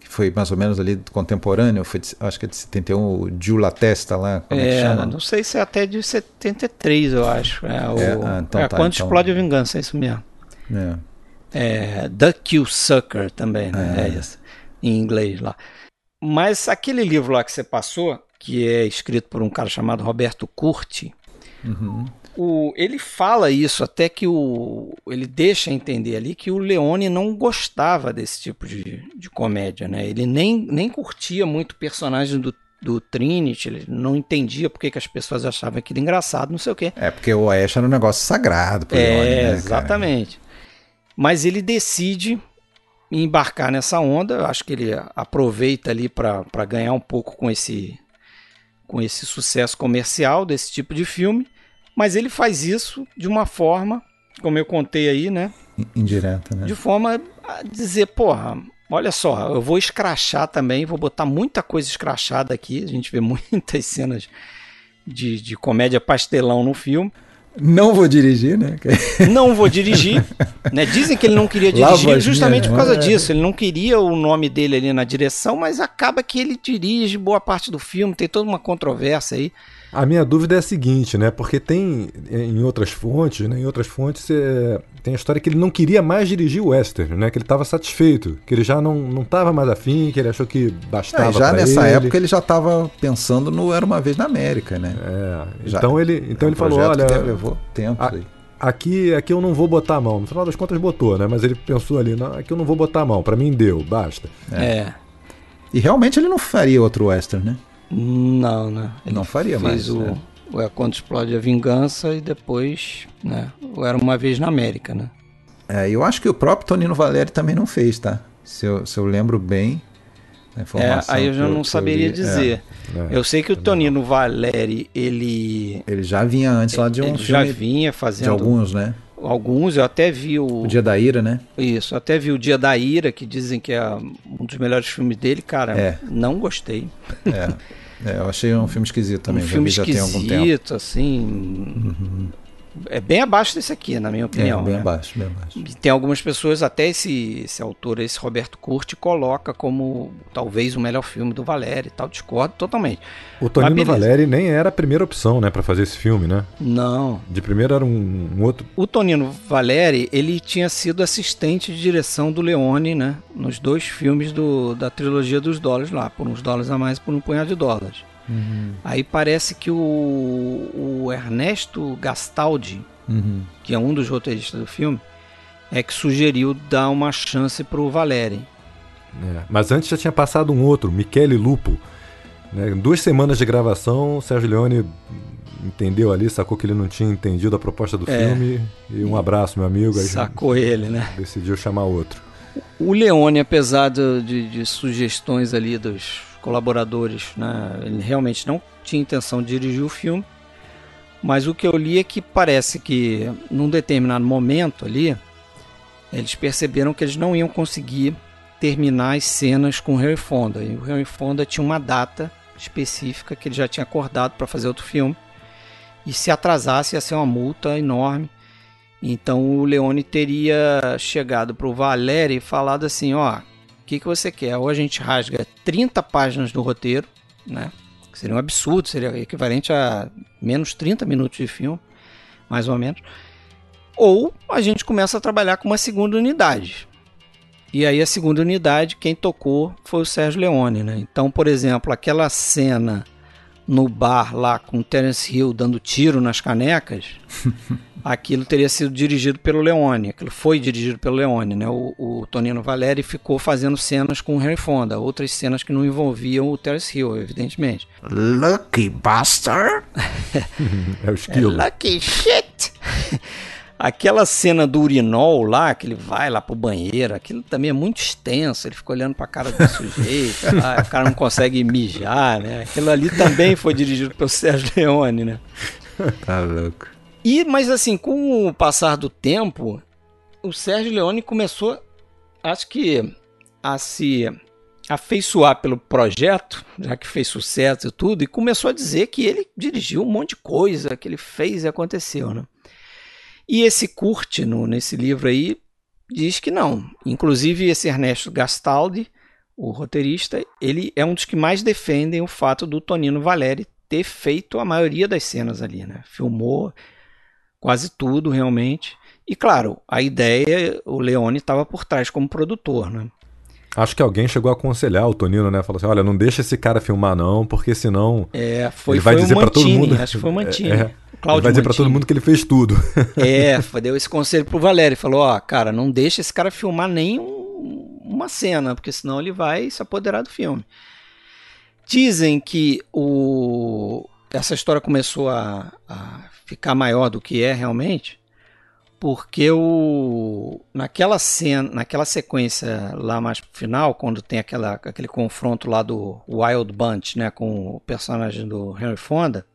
Que foi mais ou menos ali contemporâneo, foi de- acho que é de 71, o Gil La Testa lá, como é, que É, chama? não sei se é até de 73, eu acho. É, o, É, ah, então é, tá, Quando então- Explode a Vingança, é isso mesmo. É. É, The Kill Sucker também, né? É. isso, em inglês lá. Mas aquele livro lá que você passou, que é escrito por um cara chamado Roberto Curti, Uhum. o, ele fala isso até que o, ele deixa entender ali que o Leone não gostava desse tipo de, de comédia, né? Ele nem, nem curtia muito o personagem do, do Trinity, ele não entendia porque que as pessoas achavam aquilo engraçado, não sei o quê. É, porque o Oeste era um negócio sagrado pro É, Leone, né, cara? Mas ele decide embarcar nessa onda. Eu acho que ele aproveita ali para ganhar um pouco com esse, com esse sucesso comercial desse tipo de filme. Mas ele faz isso de uma forma, como eu contei aí, né? Indireta, né? De forma a dizer, porra, olha só, eu vou escrachar também, vou botar muita coisa escrachada aqui. A gente vê muitas cenas de, de comédia pastelão no filme. Não vou dirigir, né? não vou dirigir. Né? Dizem que ele não queria dirigir justamente por causa mãos. disso. Ele não queria o nome dele ali na direção, mas acaba que ele dirige boa parte do filme. Tem toda uma controvérsia aí. A minha dúvida é a seguinte, né? Porque tem é, em outras fontes, né? Em outras fontes é, tem a história que ele não queria mais dirigir o western, né? Que ele estava satisfeito, que ele já não não estava mais afim, que ele achou que bastava É, já nessa ele. época ele já estava pensando no Era Uma Vez na América, né? É, Já- então ele então É um ele falou, olha, que levou tempo a- aí. aqui aqui eu não vou botar a mão. No final das contas botou, né? Mas ele pensou ali, não, aqui eu não vou botar a mão. Pra mim deu, basta. É. E realmente ele não faria outro western, né? Não, né? Ele Não faria mais, o, né? o É Quando Explode a Vingança e depois, né? O Era Uma Vez na América, né? É, eu acho que o próprio Tonino Valeri também não fez, tá? Se eu, se eu lembro bem. É, aí eu já não eu saberia li, dizer. É. Eu sei que o Tonino Valeri, ele, é. Ele já vinha antes lá de um ele já filme vinha de fazendo alguns, né? Alguns. Eu até vi o, O Dia da Ira, né? Isso, eu até vi o Dia da Ira, que dizem que é um dos melhores filmes dele, cara. É. Não gostei. É. É, eu achei um filme esquisito também. um filme vi já tem algum tempo. esquisito, assim. É bem abaixo desse aqui, na minha opinião. é, bem né? abaixo, bem abaixo. Tem algumas pessoas, até esse, esse autor, esse Roberto Curti, coloca como talvez o melhor filme do Valério e tal. Discordo totalmente. O Tonino. Valeri nem era a primeira opção, né, Pra fazer esse filme, né? Não. De primeiro era um, um outro O Tonino Valeri, ele tinha sido assistente de direção do Leone, né? Nos dois filmes do, da trilogia dos dólares lá, por uns dólares a mais, por um punhado de dólares. Aí parece que o, o Ernesto Gastaldi, Uhum. que é um dos roteiristas do filme, é que sugeriu dar uma chance pro Valeri. É, Mas antes já tinha passado um outro, Michele Lupo. Né? Em duas semanas de gravação, o Sérgio Leone entendeu ali, sacou que ele não tinha entendido a proposta do É. filme. E um abraço, meu amigo. Aí Sacou ele, né? decidiu chamar outro. O Leone, apesar de, de- de sugestões ali dos colaboradores, né, ele realmente não tinha intenção de dirigir o filme, mas o que eu li é que parece que num determinado momento ali, eles perceberam que eles não iam conseguir terminar as cenas com o Harry Fonda. E o Harry Fonda tinha uma data específica que ele já tinha acordado para fazer outro filme, e se atrasasse ia ser uma multa enorme. Então o Leone teria chegado pro Valério e falado assim, ó, que, que você quer? Ou a gente rasga 30 páginas do roteiro, né? Seria um absurdo, seria equivalente a menos 30 minutos de filme, mais ou menos. Ou a gente começa a trabalhar com uma segunda unidade. E aí a segunda unidade, quem tocou foi o Sérgio Leone, né? Então, por exemplo, aquela cena no bar lá com o Terence Hill dando tiro nas canecas, aquilo teria sido dirigido pelo Leone. Aquilo foi dirigido pelo Leone, né? O, o Tonino Valeri ficou fazendo cenas com o Henry Fonda, outras cenas que não envolviam o Terence Hill, evidentemente. Lucky bastard! é o esquilo. É lucky shit! Aquela cena do urinol lá, que ele vai lá pro banheiro, aquilo também é muito extenso, ele fica olhando pra cara do sujeito, lá, o cara não consegue mijar, né? Aquilo ali também foi dirigido pelo Sérgio Leone, né? Tá louco. E, mas assim, com o passar do tempo, o Sérgio Leone começou, acho que, a se afeiçoar pelo projeto, já que fez sucesso e tudo, e começou a dizer que ele dirigiu um monte de coisa, que ele fez e aconteceu, né? E esse Kurt, no, nesse livro aí, diz que não. Inclusive, esse Ernesto Gastaldi, o roteirista, ele é um dos que mais defendem o fato do Tonino Valeri ter feito a maioria das cenas ali, né? Filmou quase tudo, realmente. E claro, a ideia, o Leone estava por trás como produtor, né? Acho que alguém chegou a aconselhar o Tonino, né? Falou assim: olha, não deixa esse cara filmar, não, porque senão. É, foi, ele vai foi dizer para todo mundo. Acho que foi o Mantini. É, ele vai dizer para todo mundo que ele fez tudo. É, deu esse conselho pro Valério. Falou: ó, cara, não deixa esse cara filmar nem um, uma cena, porque senão ele vai se apoderar do filme. Dizem que o, essa história começou a, a ficar maior do que é realmente porque o naquela cena, naquela sequência lá mais pro final, quando tem aquela, aquele confronto lá do Wild Bunch, né, com o personagem do Henry Fonda,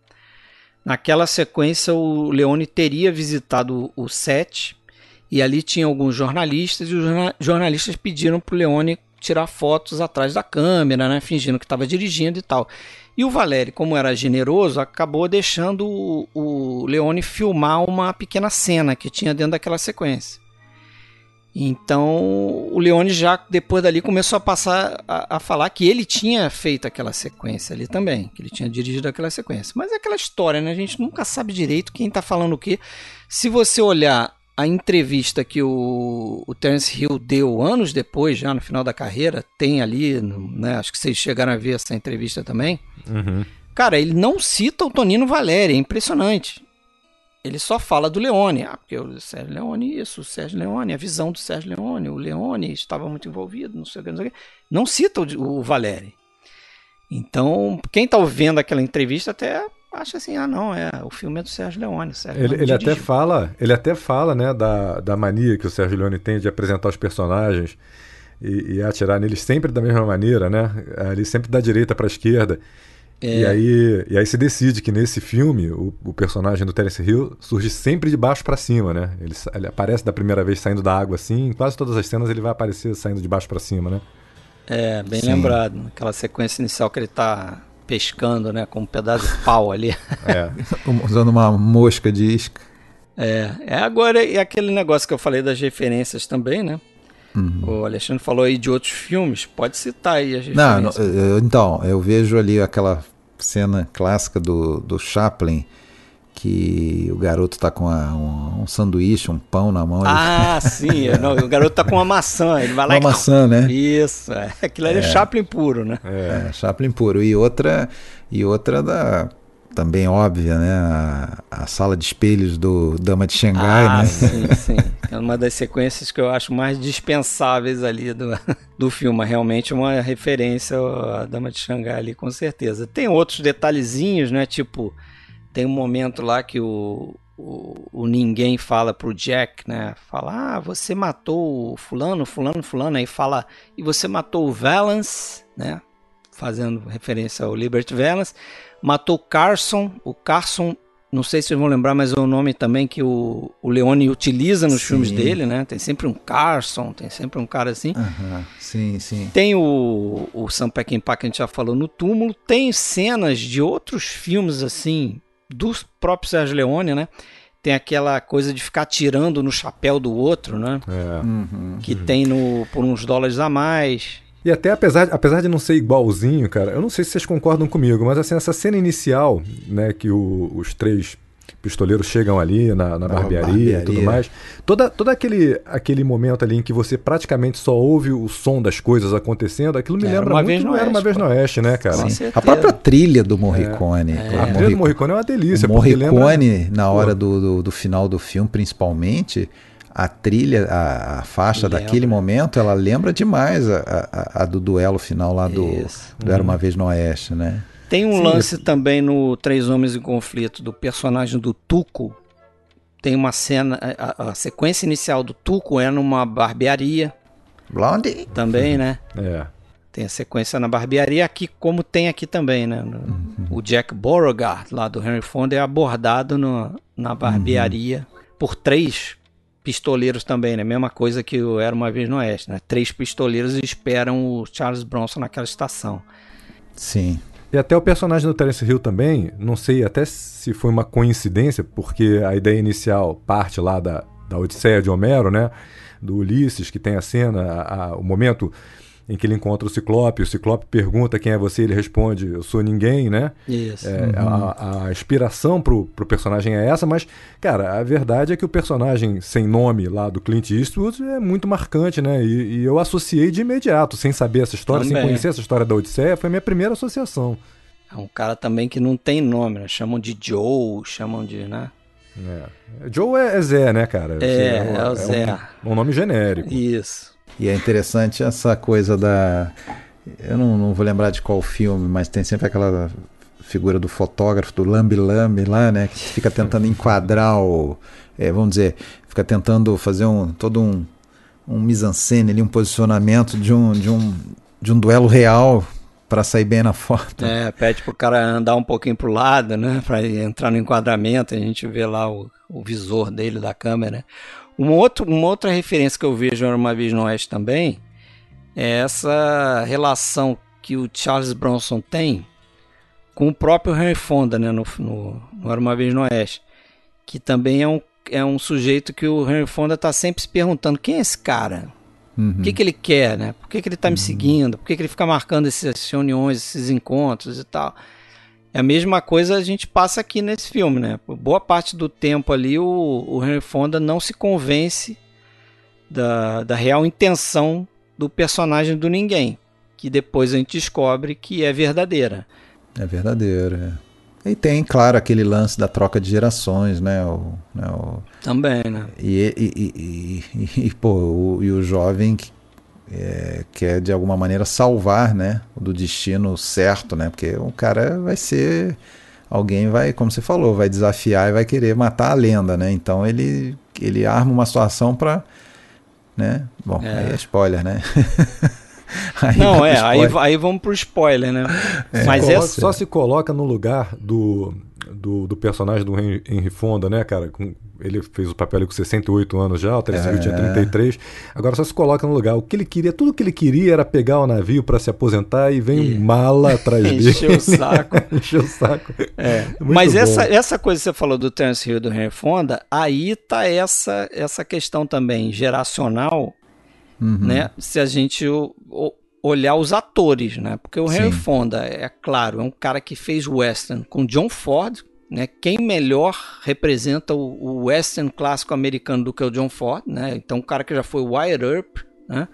naquela sequência o Leone teria visitado o set e ali tinha alguns jornalistas e os jornalistas pediram pro Leone tirar fotos atrás da câmera, né, fingindo que estava dirigindo e tal. E o Valério, como era generoso, acabou deixando o, o Leone filmar uma pequena cena que tinha dentro daquela sequência. Então o Leone já depois dali começou a passar a, a, falar que ele tinha feito aquela sequência ali também, que ele tinha dirigido aquela sequência. Mas é aquela história, né? A gente nunca sabe direito quem está falando o quê. Se você olhar a entrevista que o, o Terence Hill deu anos depois, já no final da carreira, tem ali, né, acho que vocês chegaram a ver essa entrevista também. Uhum. Cara, ele não cita o Tonino Valéria, é impressionante. Ele só fala do Leone. Ah, porque o Sérgio Leone, isso, o Sérgio Leone, a visão do Sérgio Leone, o Leone estava muito envolvido, não sei o que, não sei o que. Não cita o, o Valério. Então, quem está vendo aquela entrevista até acha assim, ah não, é, o filme é do Sérgio Leone. Sérgio ele, ele até fala, ele até fala, né, da, da mania que o Sérgio Leone tem de apresentar os personagens e, e atirar neles sempre da mesma maneira, né? Ele sempre da direita para a esquerda. É. E, aí, e aí se decide que nesse filme o, o personagem do Terence Hill surge sempre de baixo para cima, né? Ele, ele, aparece da primeira vez saindo da água assim, em quase todas as cenas ele vai aparecer saindo de baixo para cima, né? É, bem Sim. lembrado. Aquela sequência inicial que ele tá pescando, né? Com um pedaço de pau ali. É. Usando uma mosca de isca. É, é agora e aquele negócio que eu falei das referências também, né? Uhum. O Alexandre falou aí de outros filmes, pode citar aí as referências. Não, não, então, eu vejo ali aquela cena clássica do, do Chaplin, que o garoto tá com a, um, um, sanduíche, um pão na mão. Ah, ele... sim. Não, o garoto tá com uma maçã. Ele vai lá uma e... maçã, né? Isso. É. Aquilo ali é, é Chaplin puro, né? É. é, Chaplin puro. E outra, e outra da também óbvia, né? A, a, sala de espelhos do Dama de Xangai, ah, né? Sim, sim. É uma das sequências que eu acho mais dispensáveis ali do, do filme. Realmente uma referência à Dama de Xangai ali, com certeza. Tem outros detalhezinhos, né? Tipo, tem um momento lá que o, o, o, ninguém fala pro Jack, né? Fala, ah, você matou o fulano, fulano, fulano. Aí fala, e você matou o Valance, né? Fazendo referência ao Liberty Valance. Matou Carson, o Carson, não sei se vocês vão lembrar, mas é o nome também que o, o Leone utiliza nos sim. filmes dele, né? Tem sempre um Carson, tem sempre um cara assim. Uhum. Sim, sim. Tem o, o Sam Peckinpah que a gente já falou no túmulo. Tem cenas de outros filmes assim do próprio Sérgio Leone, né? tem aquela coisa de ficar tirando no chapéu do outro, né? É. Uhum. Que tem no por uns dólares a mais. E até apesar, apesar de não ser igualzinho, cara, eu não sei se vocês concordam comigo, mas assim, essa cena inicial, né, que o- os três pistoleiros chegam ali na, na Na barbearia, e tudo barbearia. mais, toda, todo aquele, aquele momento ali em que você praticamente só ouve o som das coisas acontecendo, aquilo me Era lembra uma muito vez no Era Uma Oeste, Vez no Oeste, né, cara? A própria trilha do Morricone. A o trilha do Morri- Morricone é uma delícia, o porque lembra... Morricone, na hora do, do, do final do filme, principalmente, a trilha, a, a faixa Lembra. daquele momento, ela lembra demais a, a, a do duelo final lá do, Isso. do Era Uma Vez no Oeste, né? Tem um Sim, lance também no Três Homens em Conflito do personagem do Tuco. Tem uma cena, a, a sequência inicial do Tuco é numa barbearia Blondie. também, né? É. Tem a sequência na barbearia aqui, como tem aqui também, né? No- O Jack Beauregard, lá do Henry Fonda, é abordado no- na barbearia por três pistoleiros também, né? Mesma coisa que o Era Uma Vez no Oeste, né? Três pistoleiros esperam o Charles Bronson naquela estação. Sim. E até o personagem do Terence Hill também, não sei até se foi uma coincidência, porque a ideia inicial parte lá da, da Odisseia de Homero, né? Do Ulisses, que tem a cena, a- a- o momento em que ele encontra o Ciclope, o Ciclope pergunta quem é você, ele responde, eu sou ninguém, né? Isso. É, a, a inspiração pro, pro personagem é essa, mas, cara, a verdade é que o personagem sem nome lá do Clint Eastwood é muito marcante, né? E, e eu associei de imediato, sem saber essa história, sem Também. conhecer essa história da Odisseia, foi a minha primeira associação. É um cara também que não tem nome, né? Chamam de Joe, chamam de, né? É. Joe é, é Zé, né, cara? É, Assim, é o Zé. Um, um nome genérico. Isso. E é interessante essa coisa da. Eu não, não vou lembrar de qual filme, mas tem sempre aquela figura do fotógrafo, do Lambi Lambi lá, né? Que fica tentando enquadrar o. é, vamos dizer, fica tentando fazer um todo um, um mise-en-scène ali, um posicionamento de um, de um, de um duelo real para sair bem na foto. É, pede pro cara andar um pouquinho pro lado, né? Pra entrar no enquadramento, a gente vê lá o, o visor dele da câmera. Um outro, uma outra referência que eu vejo uma vez no Oeste também é essa relação que o Charles Bronson tem com o próprio Henry Fonda, né? No, no, no Era Uma Vez no Oeste. Que também é um, é um sujeito que o Henry Fonda tá sempre se perguntando quem é esse cara? Uhum. O que, que ele quer, né? Por que, que ele tá me seguindo? Por que, que ele fica marcando essas reuniões, esses encontros e tal? É a mesma coisa a gente passa aqui nesse filme, né? Boa parte do tempo ali, o, o Henry Fonda não se convence da, da real intenção do personagem do ninguém, que depois a gente descobre que é verdadeira. É verdadeiro. é. E tem, claro, aquele lance da troca de gerações, né? O, né, o- Também, né? E, e, e, e- e, pô, o, e o jovem que, é, quer de alguma maneira salvar, né, do destino certo, né? Porque o cara vai ser alguém vai, como você falou, vai desafiar e vai querer matar a lenda, né? Então ele ele arma uma situação para, né? Bom, É. aí é spoiler, né? Aí Não, é, aí, aí vamos pro spoiler, né? Mas Coloca- essa. Só se coloca no lugar do, do, do personagem do Henry, Fonda, né, cara? Com- ele fez o papel ali com 68 anos já, o Terence Hill tinha É. 33. Agora só se coloca no lugar. O que ele queria, tudo que ele queria era pegar o navio para se aposentar e vem E- um mala atrás dele. Encher o saco. Encher o saco. É, mas bom. essa, essa coisa que você falou do Terence Hill e do Henry Fonda, aí tá essa, essa questão também geracional, Uhum. né? Se a gente olhar os atores, né? Porque o Henry Sim. Fonda, é claro, é um cara que fez western com John Ford, né? Quem melhor representa o, o western clássico americano do que o John Ford, né? Então, um cara que já foi Wire Earp, né?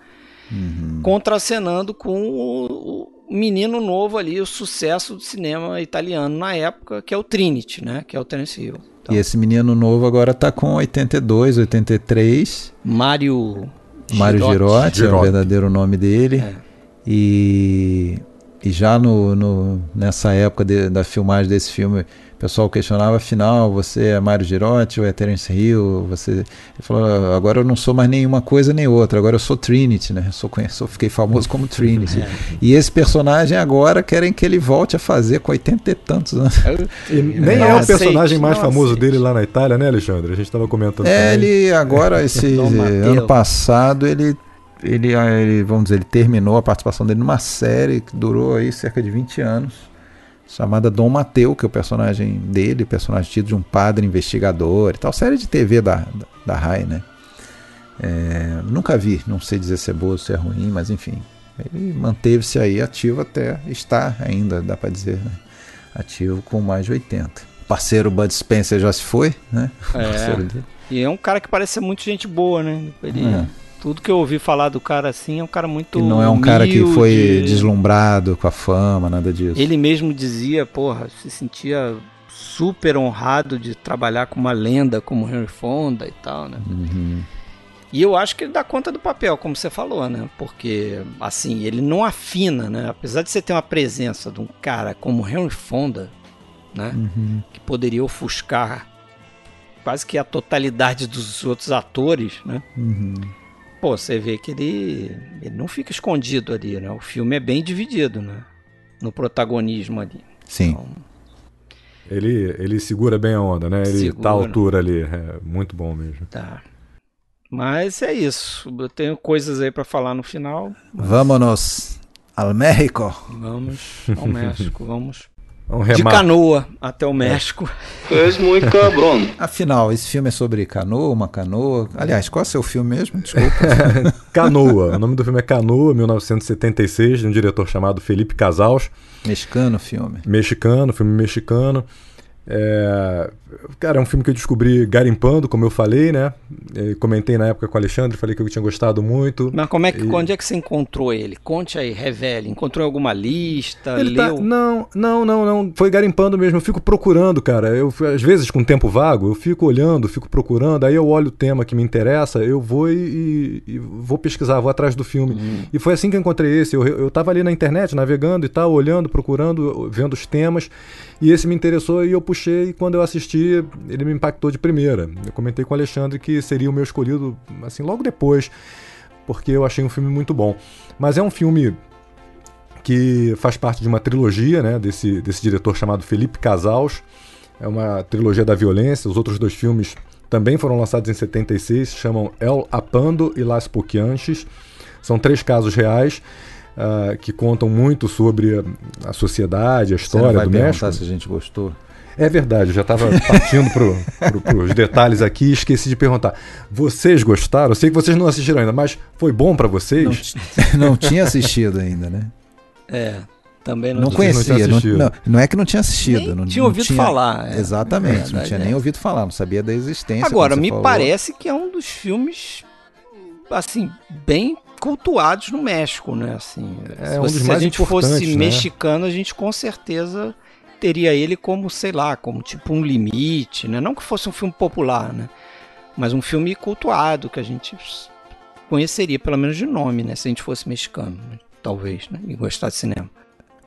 Uhum. contracenando com o, o menino novo ali, o sucesso do cinema italiano na época, que é o Trinity, né? Que é o Terence Hill. Então, E esse menino novo agora tá com 82, 83. Mário Mário Girotti. Girotti, é o verdadeiro nome dele. É. E, e já no, no- nessa época de- da filmagem desse filme, o pessoal questionava, afinal, você é Mário Girotti ou é Terence Hill? Você... Ele falou, "Ah, agora eu não sou mais nenhuma coisa nem outra, agora eu sou Trinity, né? Eu sou, conheço, fiquei famoso como Trinity. É. E esse personagem agora querem que ele volte a fazer com 80 e tantos anos. E nem Não é o personagem mais famoso aceite. dele lá na Itália, né, Alexandre? A gente tava comentando É, também. ele agora, esse ano passado, ele, ele, ele, vamos dizer, ele terminou a participação dele numa série que durou aí cerca de 20 anos, chamada Dom Mateu, que é o personagem dele, personagem tido de um padre investigador e tal. Série de TV da, da, da RAI, né? É, nunca vi, não sei dizer se é boa ou se é ruim, mas enfim. Ele manteve-se aí ativo até estar ainda, dá para dizer, né? ativo com mais de 80. Parceiro Bud Spencer já se foi, né? É. E é um cara que parece ser muito gente boa, né? Ele, é. Tudo que eu ouvi falar do cara assim é um cara muito. E não é um humilde. cara que foi deslumbrado com a fama, nada disso. Ele mesmo dizia, porra, se sentia super honrado de trabalhar com uma lenda como Henry Fonda e tal, né? Uhum. E eu acho que ele dá conta do papel, como você falou, né? Porque, assim, ele não afina, né? Apesar de você ter uma presença de um cara como Henry Fonda, né? Uhum. Que poderia ofuscar quase que a totalidade dos outros atores, né? Uhum. Pô, você vê que ele, ele não fica escondido ali, né? O filme é bem dividido, né? No protagonismo ali. Sim. Então, ele, ele segura bem a onda, né? Ele segura. tá à altura ali. É muito bom mesmo. Tá. Mas é isso. Eu tenho coisas aí para falar no final. Mas... Vámonos ao México. Vamos ao México. Vamos de canoa até o México. É muito cabrão. Afinal, esse filme é sobre canoa, uma canoa. Aliás, qual é o seu filme mesmo? Desculpa. canoa. O nome do filme é Canoa, 1976, de um diretor chamado Felipe Casals. Mexicano filme. Mexicano, filme mexicano. É, cara, é um filme que eu descobri garimpando, como eu falei, né? Eu comentei na época com o Alexandre, falei que eu tinha gostado muito. Mas como é que, e... onde é que você encontrou ele? Conte aí, revele. Encontrou alguma lista? Ele tá- leu? Tá... Não, não, não, não. Foi garimpando mesmo. Eu fico procurando, cara. Eu, às vezes, com tempo vago, eu fico olhando, fico procurando. Aí eu olho o tema que me interessa, eu vou e, e vou pesquisar, vou atrás do filme. Hum. E foi assim que eu encontrei esse. Eu, eu tava ali na internet, navegando e tal, olhando, procurando, vendo os temas. E esse me interessou e eu puxei. E quando eu assisti, ele me impactou de primeira. Eu comentei com o Alexandre que seria o meu escolhido, assim, logo depois, porque eu achei um filme muito bom. Mas é um filme que faz parte de uma trilogia, né, desse, desse diretor chamado Felipe Casals. É uma trilogia da violência. Os outros dois filmes também foram lançados em 76, chamam El Apando e Las Poquianches. São três casos reais uh, que contam muito sobre a sociedade, a história Você não vai do México. se a gente gostou. É verdade, já estava partindo para os detalhes aqui e esqueci de perguntar. Vocês gostaram? Eu sei que vocês não assistiram ainda, mas foi bom para vocês? Não, não, tinha assistido ainda, né? É, também não, não conhecia. Não, não, não, é que não tinha assistido. Nem não tinha ouvido tinha, falar. É, exatamente, não tinha nem ouvido falar, não sabia da existência. Agora, me falou. parece que é um dos filmes, assim, bem cultuados no México, né? Assim, é, um se a gente fosse né? mexicano, a gente com certeza teria ele como, sei lá, como tipo um limite, né? Não que fosse um filme popular, né? Mas um filme cultuado que a gente conheceria, pelo menos de nome, né? Se a gente fosse mexicano, né? talvez, né? E gostar de cinema.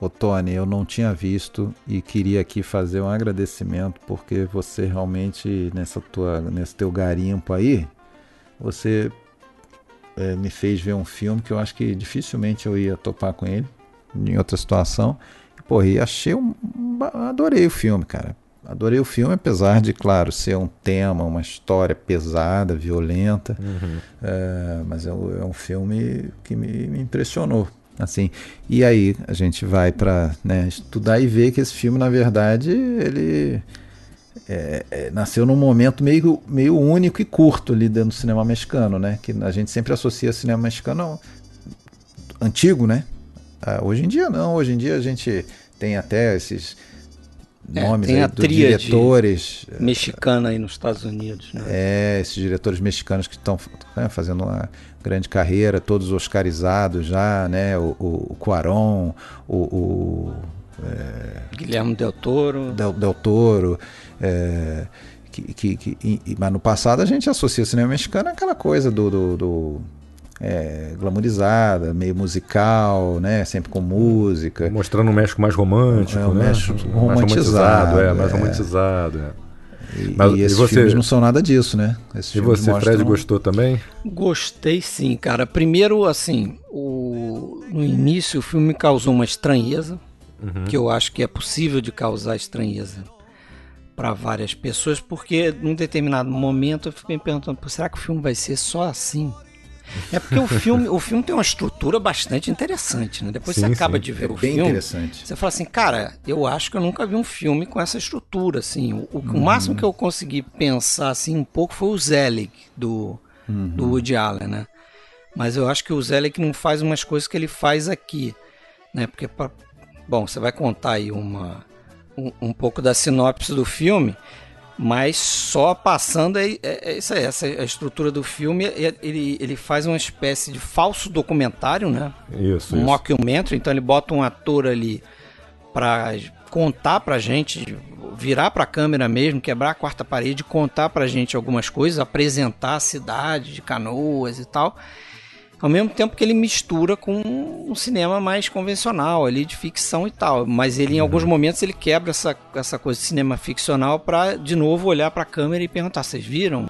Ô Tony, eu não tinha visto e queria aqui fazer um agradecimento porque você realmente nessa tua, nesse teu garimpo aí, você é, me fez ver um filme que eu acho que dificilmente eu ia topar com ele em outra situação. Porra, e achei um. Adorei o filme, cara. Adorei o filme, apesar de, claro, ser um tema, uma história pesada, violenta. Uhum. É, mas é, é, um filme que me, me, impressionou. assim E aí a gente vai para né, estudar e ver que esse filme, na verdade, ele é, é, nasceu num momento meio, meio único e curto ali dentro do cinema mexicano, né? Que a gente sempre associa cinema mexicano antigo, né? Ah, hoje em dia não, hoje em dia a gente tem até esses é, nomes tem aí dos diretores mexicana aí nos Estados Unidos, né? É, esses diretores mexicanos que estão né, fazendo uma grande carreira, todos oscarizados já, né? O, o, o Cuarón, o, o é, Guilherme Del Toro, Del, Del Toro, é, que, que, que, e, mas no passado a gente associa o cinema mexicano àquela coisa do, do, do é, glamorizada, meio musical, né? Sempre com música. Mostrando um México mais romântico, é, um né? México romantizado, mais romantizado, é, mais romantizado. É. E, Mas, e esses e você, filmes não são nada disso, né? Esses e você, mostram... Fred, gostou também? Gostei sim, cara. Primeiro, assim, o... no início o filme causou uma estranheza, uhum. que eu acho que é possível de causar estranheza para várias pessoas, porque num determinado momento eu fiquei me perguntando, será que o filme vai ser só assim? É porque o filme, o filme tem uma estrutura bastante interessante, né? Depois Sim, você acaba sim. de ver É o bem filme. interessante. Você fala assim, cara, eu acho que eu nunca vi um filme com essa estrutura, assim. O, o Uhum. máximo que eu consegui pensar, assim, um pouco foi o Zelig, do, Uhum. do Woody Allen, né? Mas eu acho que o Zelig não faz umas coisas que ele faz aqui, né? Porque, pra- bom, você vai contar aí uma, um, um pouco da sinopse do filme, mas só passando é, é, é isso aí, essa é a estrutura do filme, é- ele, ele faz uma espécie de falso documentário, né? Isso, um isso. mockumentary, então ele bota um ator ali pra contar pra gente, virar pra câmera mesmo, quebrar a quarta parede, contar pra gente algumas coisas, apresentar a cidade de canoas e tal. Ao mesmo tempo que ele mistura com um cinema mais convencional ali de ficção e tal, mas ele em alguns momentos ele quebra essa, essa coisa de cinema ficcional pra de novo olhar pra câmera e perguntar: "Vocês viram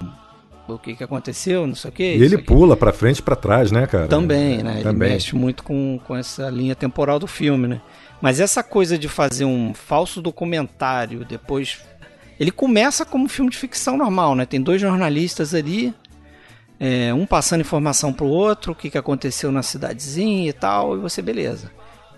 o que que aconteceu, não sei o quê?" E ele aqui?" pula pra frente e pra trás, né, cara? Também, né? Ele Também. mexe muito com, com essa linha temporal do filme, né? Mas essa coisa de fazer um falso documentário, depois. Ele começa como um filme de ficção normal, né? Tem dois jornalistas ali, é, um passando informação pro outro, o que, que aconteceu na cidadezinha e tal, e você, beleza.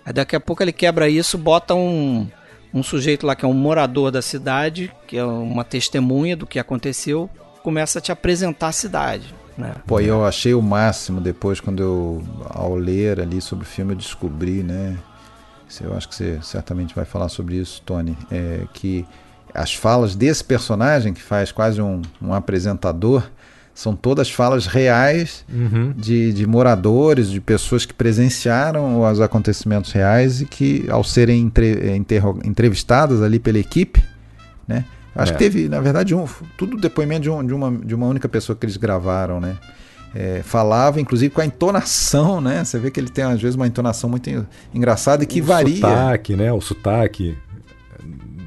Aí daqui a pouco ele quebra isso, bota um, um sujeito lá que é um morador da cidade, que é uma testemunha do que aconteceu, começa a te apresentar a cidade, né? Pô, eu achei o máximo depois, quando eu, ao ler ali sobre o filme, eu descobri, né? Eu acho que você certamente vai falar sobre isso, Tony. É que as falas desse personagem, que faz quase um, um apresentador, são todas falas reais Uhum. de, de moradores, de pessoas que presenciaram os acontecimentos reais e que, ao serem entre- entrevistadas ali pela equipe, né? Acho É. que teve, na verdade, um, tudo depoimento de, um- de uma, de uma única pessoa que eles gravaram, né? É, falava, inclusive, com a entonação, né? Você vê que ele tem, às vezes, uma entonação muito en- engraçada e que o varia. sotaque, né? O sotaque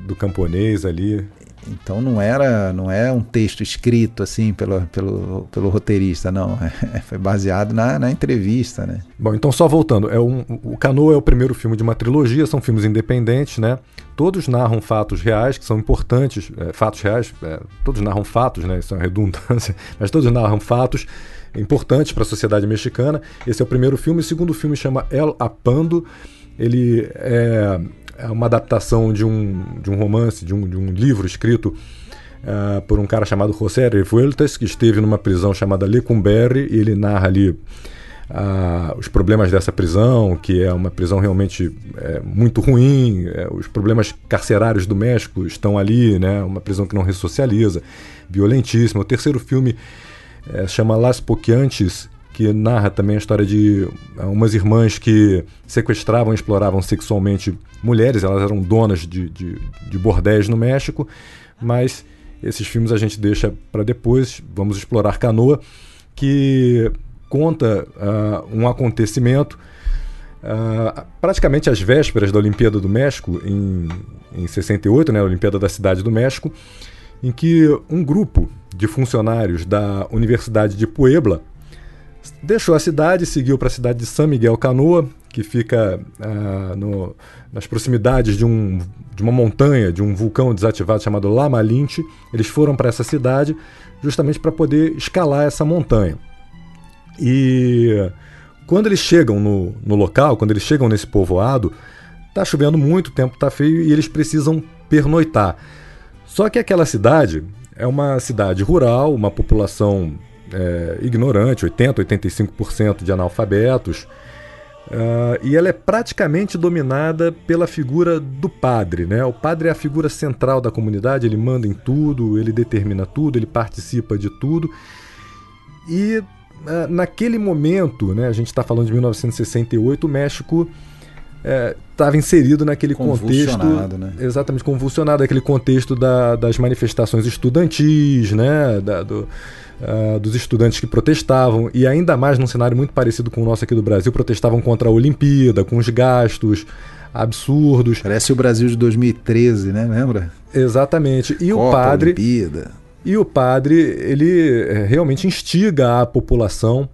do camponês ali. Então não era, não é um texto escrito assim pelo, pelo, pelo roteirista, não. Foi baseado na, na entrevista, né? Bom, então só voltando, é um, o Canoa é o primeiro filme de uma trilogia, são filmes independentes, né? Todos narram fatos reais, que são importantes, é, fatos reais, é, todos narram fatos, né? Isso é uma redundância, mas todos narram fatos importantes para a sociedade mexicana. Esse é o primeiro filme. O segundo filme chama El Apando. Ele é, é uma adaptação de um, de um romance, de um, de um livro escrito ah, por um cara chamado José Revueltas, que esteve numa prisão chamada Lecumberri, e ele narra ali ah, os problemas dessa prisão, que é uma prisão realmente é, muito ruim, é, os problemas carcerários do México estão ali, né, uma prisão que não ressocializa, violentíssima. O terceiro filme é, chama Las Poquiantes, que narra também a história de ah, umas irmãs que sequestravam e exploravam sexualmente mulheres, elas eram donas de, de, de bordéis no México, mas esses filmes a gente deixa para depois, vamos explorar Canoa, que conta ah, um acontecimento ah, praticamente às vésperas da Olimpíada do México, em, em 68, né, a Olimpíada da Cidade do México, em que um grupo de funcionários da Universidade de Puebla deixou a cidade seguiu para a cidade de San Miguel Canoa, que fica ah, no- nas proximidades de, um, de uma montanha, de um vulcão desativado chamado La Malinche. Eles foram para essa cidade justamente para poder escalar essa montanha. E quando eles chegam no, no local, quando eles chegam nesse povoado, tá chovendo muito, o tempo tá feio e eles precisam pernoitar. Só que aquela cidade é uma cidade rural, uma população é, ignorante, 80, 85% de analfabetos, ah, e ela é praticamente dominada pela figura do padre. Né? O padre é a figura central da comunidade, ele manda em tudo, ele determina tudo, ele participa de tudo. E ah, naquele momento, né, a gente está falando de 1968, o México estava inserido naquele contexto. Né? Exatamente, convulsionado, aquele contexto da- das manifestações estudantis, né, da- do- ah, dos estudantes que protestavam, e ainda mais num cenário muito parecido com o nosso aqui do Brasil, protestavam contra a Olimpíada, com os gastos absurdos. Parece o Brasil de 2013, né? Lembra? Exatamente. E o Copa, padre. Olimpíada. E o padre, ele eh, realmente instiga a população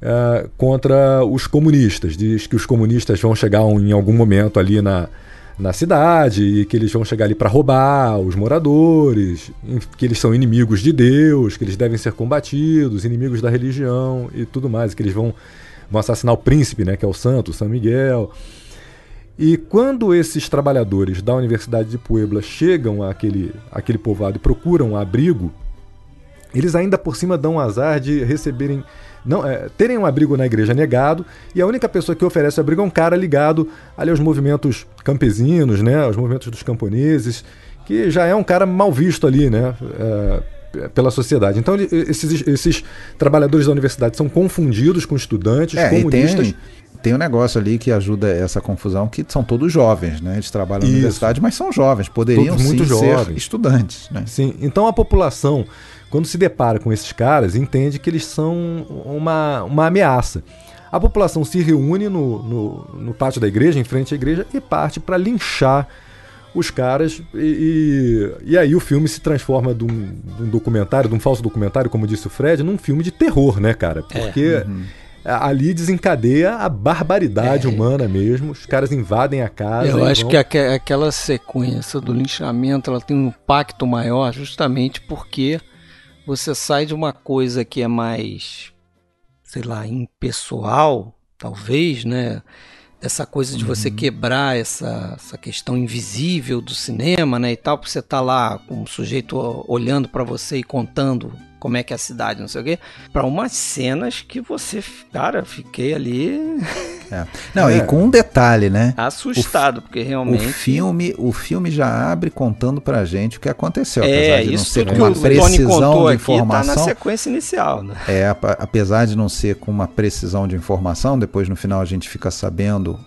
eh, contra os comunistas. Diz que os comunistas vão chegar em algum momento ali na, na cidade e que eles vão chegar ali para roubar os moradores, que eles são inimigos de Deus, que eles devem ser combatidos, inimigos da religião e tudo mais, que eles vão, vão assassinar o príncipe, né, que é o santo, São Miguel. E quando esses trabalhadores da Universidade de Puebla chegam àquele, àquele povoado e procuram abrigo, eles ainda por cima dão azar de receberem não é, terem um abrigo na igreja negado e a única pessoa que oferece abrigo é um cara ligado ali aos movimentos campesinos, né, aos movimentos dos camponeses, que já é um cara mal visto ali, né, é, pela sociedade. Então esses, esses trabalhadores da universidade são confundidos com estudantes é, comunistas. Tem, tem um negócio ali que ajuda essa confusão, que são todos jovens, né? Eles trabalham Isso. na universidade, mas são jovens, poderiam todos sim jovens. ser estudantes. Né? Sim, então a população quando se depara com esses caras, entende que eles são uma, uma ameaça. A população se reúne no, no, no pátio da igreja, em frente à igreja, e parte para linchar os caras. E, e, e, aí o filme se transforma de um, de um, documentário, de um falso documentário, como disse o Fred, num filme de terror, né, cara? É, Porque. É, uhum. Ali desencadeia a barbaridade é. humana mesmo. Os caras invadem a casa. Eu acho vão... que aquela sequência do linchamento ela tem um impacto maior justamente porque você sai de uma coisa que é mais, sei lá, impessoal, talvez, né? Essa coisa de você uhum. quebrar essa, essa questão invisível do cinema, né, e tal, porque você tá lá com um sujeito olhando para você e contando como é que é a cidade, não sei o quê, para umas cenas que você, cara, fiquei ali. É. Não, é. e com um detalhe, né? Assustado, o, porque realmente. O filme, o filme já abre contando pra gente o que aconteceu. É, apesar de não ser com uma precisão de informação. Tá na sequência inicial, né? É, apesar de não ser com uma precisão de informação, depois no final a gente fica sabendo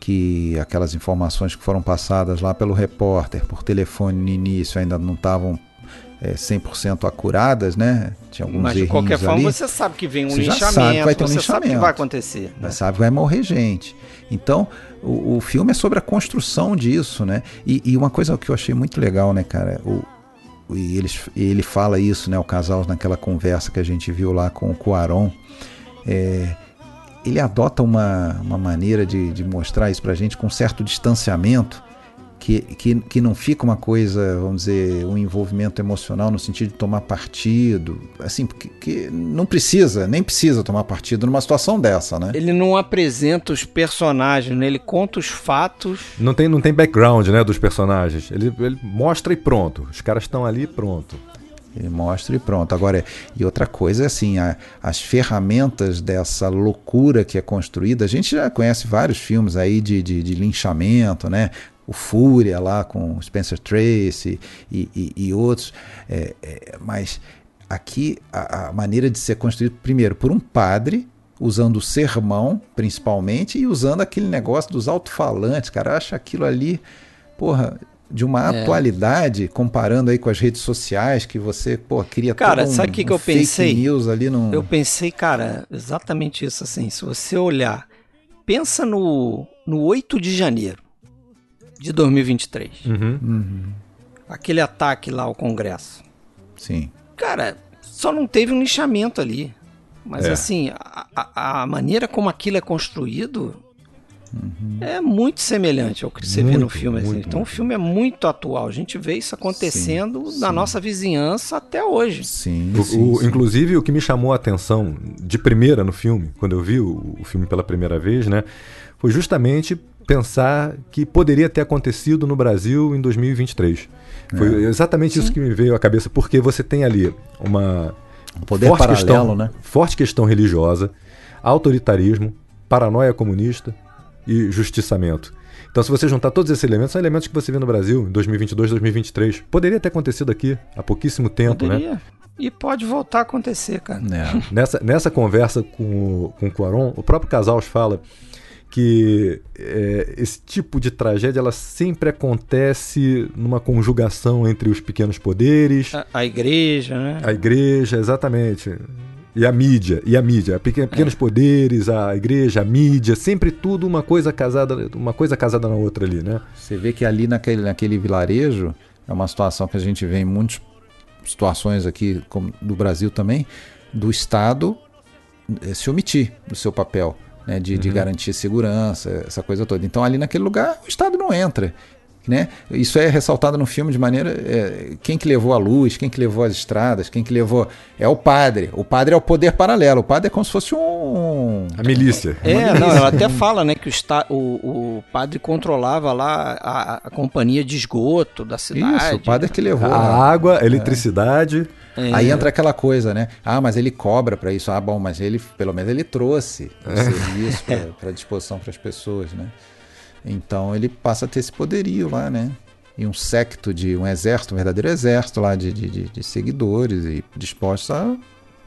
que aquelas informações que foram passadas lá pelo repórter por telefone no início ainda não estavam é, 100% acuradas, né? Tinha alguns Mas de qualquer forma ali. você sabe que vem um você linchamento, sabe vai ter um você linchamento, sabe que vai acontecer. Né? Sabe que vai morrer gente. Então, o, o, filme é sobre a construção disso, né? E, e, uma coisa que eu achei muito legal, né, cara? O, e ele, ele fala isso, né? O casal naquela conversa que a gente viu lá com o Cuaron. É, ele adota uma, uma maneira de, de mostrar isso pra gente com certo distanciamento que, que, que não fica uma coisa, vamos dizer, um envolvimento emocional no sentido de tomar partido, assim, porque que não precisa, nem precisa tomar partido numa situação dessa, né? Ele não apresenta os personagens, né? ele conta os fatos. Não tem, não tem background, né, dos personagens. Ele, ele mostra e pronto. Os caras estão ali pronto. Ele mostra e pronto. Agora, e outra coisa é assim, a, as ferramentas dessa loucura que é construída, a gente já conhece vários filmes aí de, de, de linchamento, né? O Fúria lá com Spencer Tracy e, e, e outros, é, é, mas aqui a, a, maneira de ser construído, primeiro, por um padre, usando o sermão, principalmente, e usando aquele negócio dos alto-falantes, cara, acha aquilo ali, porra, de uma é. atualidade, comparando aí com as redes sociais, que você, pô, queria Cara, um, sabe o que, que eu pensei? News ali no... Eu pensei, cara, exatamente isso, assim, se você olhar, pensa no, no 8 de janeiro, de 2023. Uhum. Uhum. Aquele ataque lá ao Congresso. Sim. Cara, só não teve um lixamento ali. Mas é. assim, a, a, maneira como aquilo é construído uhum. é muito semelhante ao que você muito, vê no filme. Assim. Muito, então muito. o filme é muito atual. A gente vê isso acontecendo sim, na sim. nossa vizinhança até hoje. Sim, o, sim, o, Inclusive, o que me chamou a atenção de primeira no filme, quando eu vi o, o filme pela primeira vez, né? Foi justamente pensar que poderia ter acontecido no Brasil em 2023. É. Foi exatamente Sim. isso que me veio à cabeça, porque você tem ali uma um poder forte paralelo, questão, né? forte questão religiosa, autoritarismo, paranoia comunista e justiçamento. Então, se você juntar todos esses elementos, são elementos que você vê no Brasil em 2022, 2023. Poderia ter acontecido aqui há pouquíssimo tempo, né? Poderia. né? E pode voltar a acontecer, cara. É. nessa, nessa conversa com o, com o Quaron, o próprio Casals fala que é, esse tipo de tragédia ela sempre acontece numa conjugação entre os pequenos poderes. A, a igreja, né? A igreja, exatamente. E a mídia, e a mídia, pequenos é. poderes, a igreja, a mídia, sempre tudo uma coisa casada, uma coisa casada na outra ali, né? Você vê que ali naquele, naquele vilarejo é uma situação que a gente vê em muitas situações aqui como do Brasil também, do Estado eh, se omitir do seu papel né, de, de garantir segurança, essa coisa toda. Então ali naquele lugar o Estado não entra. Né? Isso é ressaltado no filme de maneira. É, quem que levou a luz, quem que levou as estradas, quem que levou. É o padre. O padre é o poder paralelo. O padre é como se fosse um. A milícia. É, não, ela até fala né, que o, esta, o, o padre controlava lá a, a companhia de esgoto da cidade. Isso, o padre é que levou. A água, a eletricidade. É. Aí entra aquela coisa, né? Ah, mas ele cobra para isso. Ah, bom, mas ele, pelo menos, ele trouxe o serviço para disposição para as pessoas, né? Então ele passa a ter esse poderio lá, né? E um secto de um exército, um verdadeiro exército lá de, de, de seguidores e dispostos a.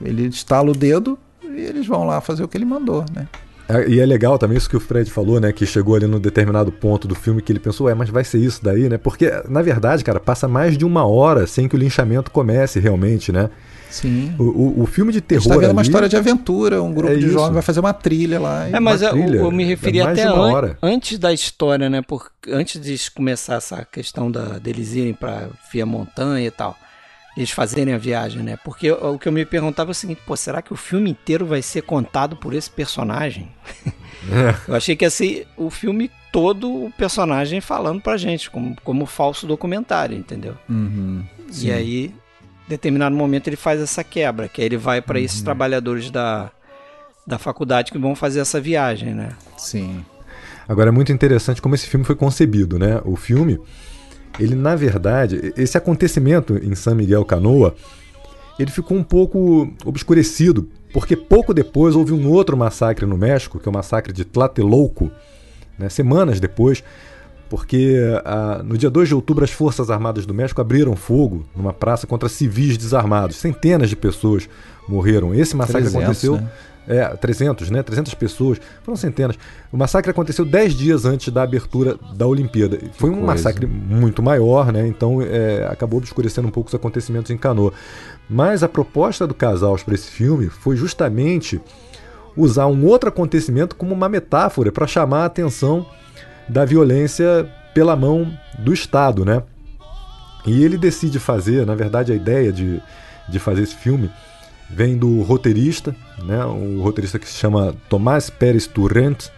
Ele estala o dedo e eles vão lá fazer o que ele mandou, né? É, e é legal também isso que o Fred falou, né? Que chegou ali num determinado ponto do filme que ele pensou, é, mas vai ser isso daí, né? Porque, na verdade, cara, passa mais de uma hora sem que o linchamento comece realmente, né? Sim. O, o, o filme de terror. Está vendo ali, uma história de aventura, um grupo É de jovens vai fazer uma trilha lá. É, mas uma eu, trilha, eu me referi é até an- antes da história, né? Porque antes de começar essa questão da, deles irem para via montanha e tal, eles fazerem a viagem, né? Porque o, o que eu me perguntava é o seguinte: pô, será que o filme inteiro vai ser contado por esse personagem? É. Eu achei que ia ser o filme todo o personagem falando pra gente, como, como falso documentário, entendeu? Uhum. E aí, determinado momento, ele faz essa quebra, que aí ele vai para esses Uhum. trabalhadores da, da faculdade que vão fazer essa viagem, né? Sim. Agora é muito interessante como esse filme foi concebido, né? O filme, ele na verdade, esse acontecimento em San Miguel Canoa, ele ficou um pouco obscurecido, porque pouco depois houve um outro massacre no México, que é o massacre de Tlatelolco, né? semanas depois, porque ah, no dia 2 de outubro as Forças Armadas do México abriram fogo numa praça contra civis desarmados. Centenas de pessoas morreram. Esse massacre 300, aconteceu. né? É, 300, né? 300 pessoas. Foram centenas. O massacre aconteceu 10 dias antes da abertura da Olimpíada. Foi um coisa. massacre muito maior, né? Então é, acabou obscurecendo um pouco os acontecimentos em Canoa. Mas a proposta do Casals para esse filme foi justamente usar um outro acontecimento como uma metáfora para chamar a atenção da violência pela mão do Estado, né? E ele decide fazer, na verdade, a ideia de, de fazer esse filme vem do roteirista, né? Um roteirista que se chama Tomás Pérez Turrent.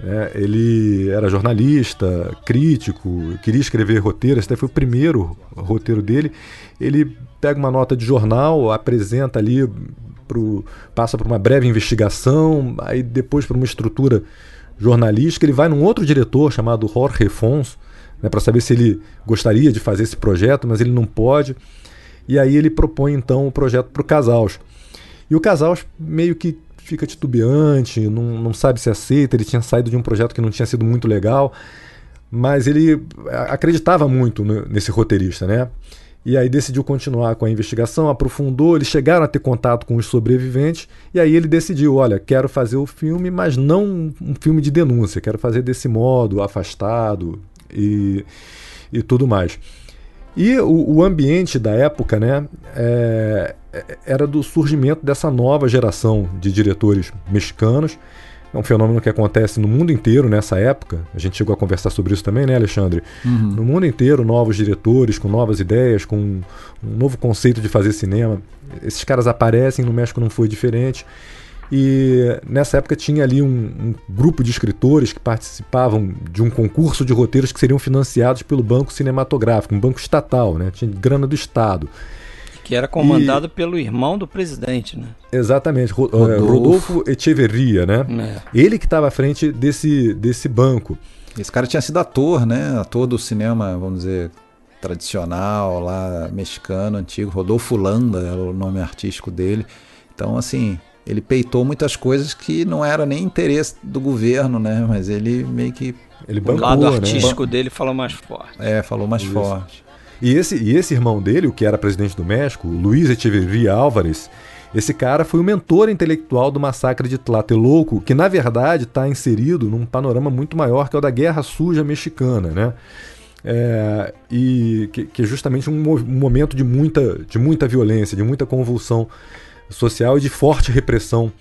né? Ele era jornalista, crítico, queria escrever roteiro. Esse daí foi o primeiro roteiro dele. Ele pega uma nota de jornal, apresenta ali, pro, passa por uma breve investigação, aí depois por uma estrutura jornalística. Ele vai num outro diretor chamado Jorge Fons, né, para saber se ele gostaria de fazer esse projeto, mas ele não pode. E aí ele propõe então o projeto para o Casals. E o Casals meio que fica titubeante, não, não sabe se aceita. Ele tinha saído de um projeto que não tinha sido muito legal, mas ele acreditava muito nesse roteirista, né? E aí decidiu continuar com a investigação, aprofundou, eles chegaram a ter contato com os sobreviventes, e aí ele decidiu, olha, quero fazer o filme, mas não um filme de denúncia, quero fazer desse modo, afastado e, e tudo mais. E o, o ambiente da época, né, é, é- era do surgimento dessa nova geração de diretores mexicanos. É um fenômeno que acontece no mundo inteiro nessa época. A gente chegou a conversar sobre isso também, né, Alexandre? No mundo inteiro, novos diretores com novas ideias, com um novo conceito de fazer cinema. Esses caras aparecem, no México não foi diferente. E nessa época tinha ali um, um grupo de escritores que participavam de um concurso de roteiros que seriam financiados pelo Banco Cinematográfico, um banco estatal, né? Tinha grana do Estado. Que era comandado pelo irmão do presidente, né? Exatamente, eh, Rodolfo. Rodolfo Echeverria, né? É. Ele que estava à frente desse, desse banco. Esse cara tinha sido ator, né? Ator do cinema, vamos dizer, tradicional, lá, mexicano, antigo. Rodolfo Landa era o nome artístico dele. Então, assim, ele peitou muitas coisas que não era nem interesse do governo, né? Mas ele meio que Ele O bancou, lado né? artístico dele falou mais forte. é, falou mais Isso. forte. E esse, e esse irmão dele, o que era presidente do México, Luiz Echeverria Álvares, esse cara foi o mentor intelectual do massacre de Tlatelolco, que na verdade está inserido num panorama muito maior que é o da Guerra Suja Mexicana, né? É, e que, que é justamente um, mo- momento de muita, de muita violência, de muita convulsão social e de forte repressão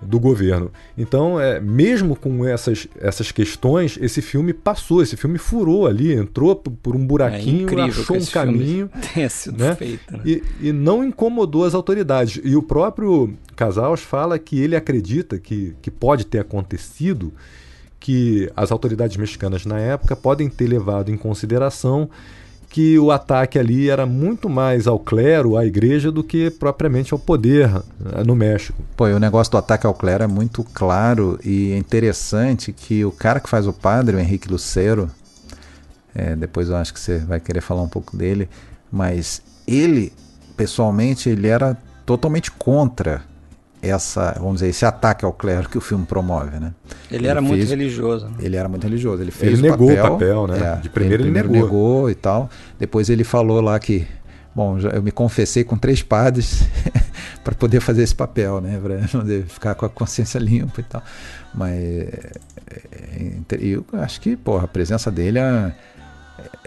do governo. Então, é, mesmo com essas, essas questões, esse filme passou, esse filme furou ali, entrou por um buraquinho, é achou um caminho. Tenha sido né? feito, né? E, e não incomodou as autoridades. E o próprio Casals fala que ele acredita que, que pode ter acontecido que as autoridades mexicanas na época podem ter levado em consideração que o ataque ali era muito mais ao clero, à igreja, do que propriamente ao poder eh, no México. Pô, e o negócio do ataque ao clero é muito claro e é interessante que o cara que faz o padre, o Henrique Lucero, é, depois eu acho que você vai querer falar um pouco dele, mas ele, pessoalmente, ele era totalmente contra essa, vamos dizer, esse ataque ao clero que o filme promove, né? Ele, ele era fez, muito religioso. Né? Ele era muito religioso. Ele fez ele o negou papel, o papel, né? É, de primeiro ele, ele primeiro negou. negou e tal. Depois ele falou lá que, bom, já, eu me confessei com três padres para poder fazer esse papel, né? Para ficar com a consciência limpa e tal. Mas eu acho que, porra, a presença dele,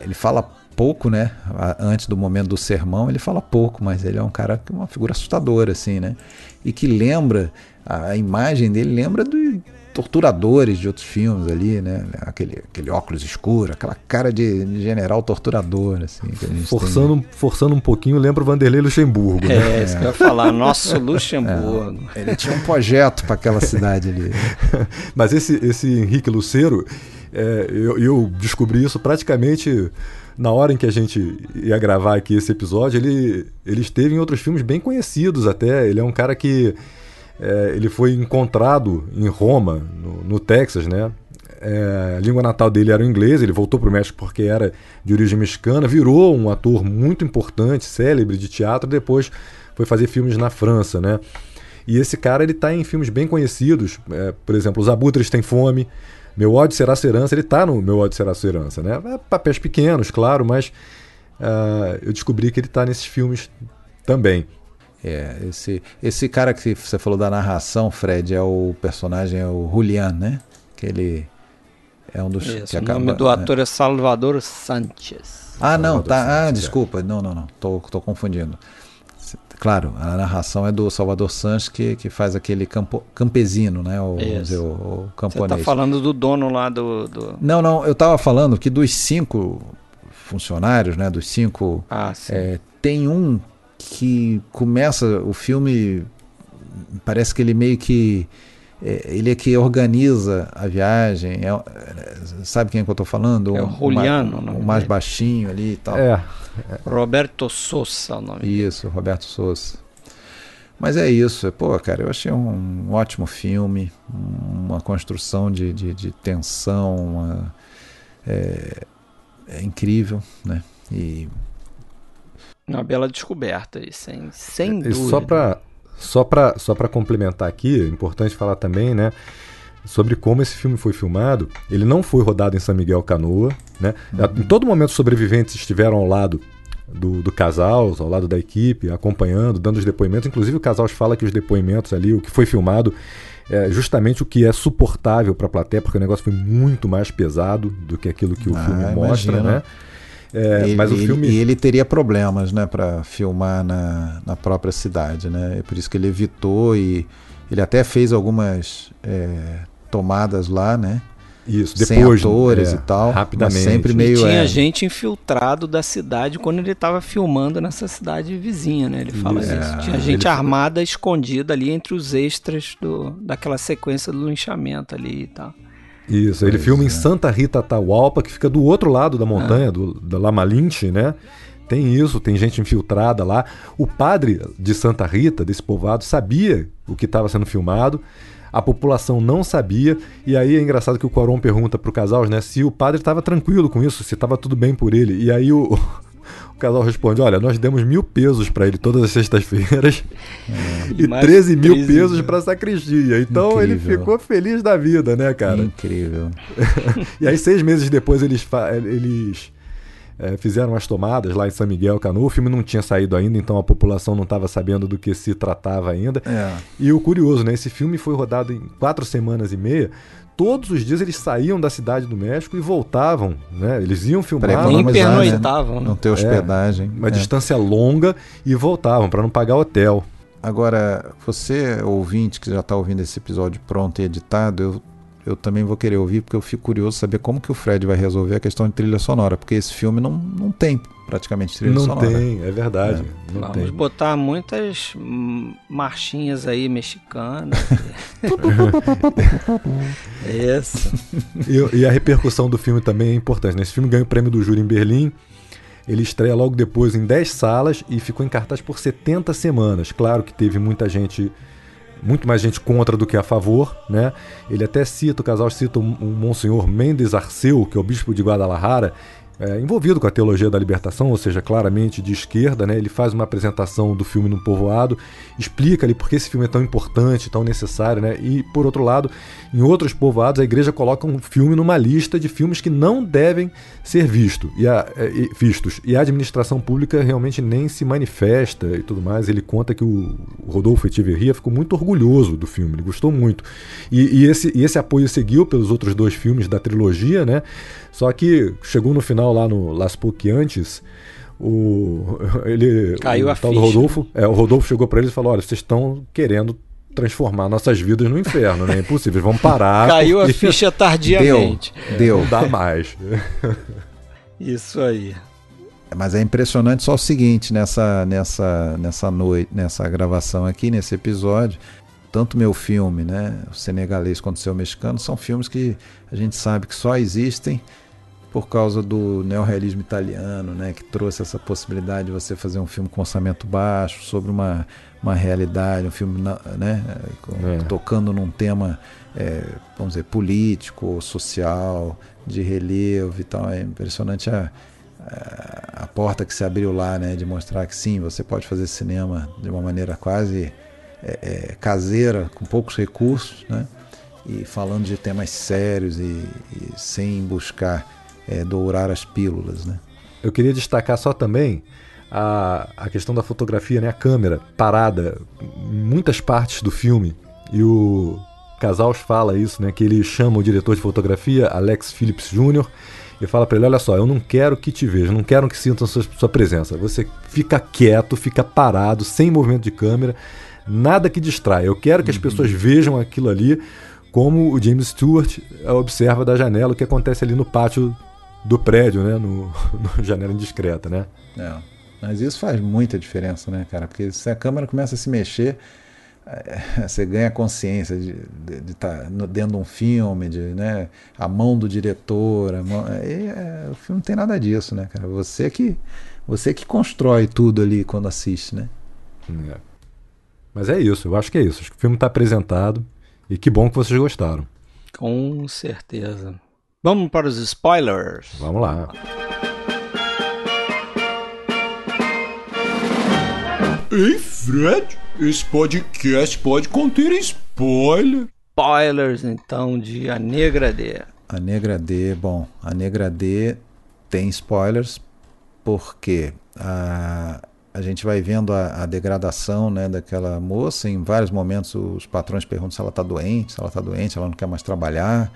ele fala pouco, né? Antes do momento do sermão, ele fala pouco, mas ele é um cara, uma figura assustadora, assim, né? E que lembra, a imagem dele lembra de torturadores de outros filmes ali, né? Aquele, aquele óculos escuro, aquela cara de, general torturador, assim. forçando, tem... forçando um pouquinho, lembra o Vanderlei Luxemburgo, né? É, isso que eu ia falar, nosso Luxemburgo. É, ele tinha um projeto para aquela cidade ali. mas esse, esse Henrique Lucero, é, eu, eu descobri isso praticamente na hora em que a gente ia gravar aqui esse episódio, ele, ele esteve em outros filmes bem conhecidos até. Ele é um cara que é, ele foi encontrado em Roma, no, no Texas, né? É, a língua natal dele era o inglês, ele voltou para o México porque era de origem mexicana, virou um ator muito importante, célebre de teatro, depois foi fazer filmes na França, né? E esse cara ele está em filmes bem conhecidos, é, por exemplo, Os Abutres Têm Fome, meu ódio será serança, ele tá no Meu ódio será serança, né? É papéis pequenos, claro, mas uh, eu descobri que ele tá nesses filmes também. É, esse, esse cara que você falou da narração, Fred, é o personagem, é o Julian, né? Que ele é um dos Isso, que o acaba, nome do né? ator é Salvador Sanchez. Ah, não, Salvador tá. Sanchez, ah, é. desculpa. Não, não, não. Tô, tô confundindo. Claro, a narração é do Salvador Sanches, que, que faz aquele campo, campesino, né? O, dizer, o, o camponês. Você tá falando do dono lá do, do... Não, não, eu estava falando que dos cinco funcionários, né? Dos cinco. Ah, é, tem um que começa o filme. Parece que ele meio que. É, ele é que organiza a viagem. É, sabe quem é que eu estou falando? É o Juliano, o, o mais baixinho ali e tal. É. Roberto Sousa, o nome Isso, Roberto Sousa. Mas é isso, pô, cara, eu achei um ótimo filme, uma construção de, de, de tensão, uma, é, é, incrível, né? E uma bela descoberta, sem, sem e dúvida. Só para só para só complementar aqui, é importante falar também, né? sobre como esse filme foi filmado. Ele não foi rodado em São Miguel Canoa, né? Uhum. Em todo momento os sobreviventes estiveram ao lado do, do casal, ao lado da equipe, acompanhando, dando os depoimentos. Inclusive o casal fala que os depoimentos ali, o que foi filmado, é justamente o que é suportável para a plateia, porque o negócio foi muito mais pesado do que aquilo que o ah, filme mostra, imagina. né? É, ele, mas o filme... E ele teria problemas, né, para filmar na, na própria cidade, né? É por isso que ele evitou e ele até fez algumas é, tomadas lá, né? Isso, Sem depois, atores é, e tal, rapidamente. mas sempre E meio tinha é, gente infiltrado da cidade quando ele estava filmando nessa cidade vizinha, né? Ele fala Isso. disso. É, Tinha gente ele- armada escondida ali entre os extras do, daquela sequência do linchamento ali e tal. Isso, ele Pois filma em é. Santa Rita Atahualpa, que fica do outro lado da montanha, do, da La Malinche, né? Tem isso, tem gente infiltrada lá. O padre de Santa Rita, desse povoado, sabia o que estava sendo filmado. A população não sabia. E aí é engraçado que o Coron pergunta pro casal, né, se o padre estava tranquilo com isso, se estava tudo bem por ele. E aí o, o casal responde: Olha, nós demos mil pesos para ele todas as sextas-feiras e mais 13 mil 13 pesos mil. para sacristia. Então ele Incrível. ficou feliz da vida, né, cara? incrível. E aí, seis meses depois, eles, eles é, fizeram as tomadas lá em São Miguel Canu. O filme não tinha saído ainda, então a população não estava sabendo do que se tratava ainda. É. E o curioso, né? Esse filme foi rodado em quatro semanas e meia. Todos os dias eles saíam da cidade do México e voltavam, né? Eles iam filmar Pra Nem né? pernoitavam, né? Não ter hospedagem. uma é. distância longa e voltavam para não pagar hotel. Agora, você, ouvinte, que já está ouvindo esse episódio pronto e editado, eu, eu também vou querer ouvir, porque eu fico curioso saber como que o Fred vai resolver a questão de trilha sonora, porque esse filme não, não tem praticamente trilha não sonora. Não tem, é verdade. É. Não Vamos tem. botar muitas marchinhas aí mexicanas. Isso. E, e, a repercussão do filme também é importante. Né? Esse filme ganhou o prêmio do júri em Berlim. Ele estreia logo depois em 10 salas e ficou em cartaz por 70 semanas. Claro que teve muita gente, muito mais gente contra do que a favor, né? Ele até cita, o casal cita o Monsenhor Mendes Arceu, que é o bispo de Guadalajara, é, envolvido com a teologia da libertação, ou seja, claramente de esquerda, né? Ele faz uma apresentação do filme no povoado, explica ali por que esse filme é tão importante, tão necessário, né? E por outro lado, em outros povoados a igreja coloca um filme numa lista de filmes que não devem ser visto, e a, é, e, vistos. E a administração pública realmente nem se manifesta e tudo mais. Ele conta que o Rodolfo Echeverria ficou muito orgulhoso do filme, ele gostou muito. E, e esse, e esse apoio seguiu pelos outros dois filmes da trilogia, né? Só que chegou no final lá no Las Puquiantes, o ele caiu o a tal ficha. do Rodolfo, é, o Rodolfo chegou para eles e falou: "Olha, vocês estão querendo transformar nossas vidas no inferno, né? É impossível, vamos parar". Caiu a ficha tardiamente. Deu. Não dá mais. Isso aí. Mas é impressionante só o seguinte, nessa, nessa, nessa noite, nessa gravação aqui, nesse episódio, tanto meu filme, né, o senegalês quanto o seu mexicano, são filmes que a gente sabe que só existem por causa do neorrealismo italiano, né, que trouxe essa possibilidade de você fazer um filme com orçamento baixo, sobre uma, uma realidade, um filme né, É. tocando num tema, é, vamos dizer, político, social, de relevo e tal. É impressionante a, a, a porta que se abriu lá, né, de mostrar que sim, você pode fazer cinema de uma maneira quase é, é, caseira, com poucos recursos, né, e falando de temas sérios e, e sem buscar é, dourar as pílulas, né. Eu queria destacar só também a, a questão da fotografia, né? A câmera parada em muitas partes do filme. E o Casals fala isso, né? Que ele chama o diretor de fotografia, Alex Phillips Jr., e fala para ele: Olha só, eu não quero que te vejam, não quero que sintam sua, sua presença. Você fica quieto, fica parado, sem movimento de câmera, nada que distrai. Eu quero que as pessoas vejam aquilo ali como o James Stewart observa da janela o que acontece ali no pátio do prédio, né? No, no janela indiscreta, né? É. Mas isso faz muita diferença, né, cara? Porque se a câmera começa a se mexer, é, você ganha consciência de estar tá dentro de um filme, de, né, a mão do diretor, a mão, é, é, o filme não tem nada disso, né, cara? Você que, você que constrói tudo ali quando assiste, né? É. Mas é isso, eu acho que é isso. Acho que o filme está apresentado e que bom que vocês gostaram. Com certeza. Vamos para os spoilers. Vamos lá. Ei, Fred, esse podcast pode conter spoiler. Spoilers, então, de A Negra D. A Negra D, bom, a Negra D tem spoilers porque a, a gente vai vendo a, a, degradação né, daquela moça. Em vários momentos os patrões perguntam se ela está doente, se ela está doente, ela não quer mais trabalhar.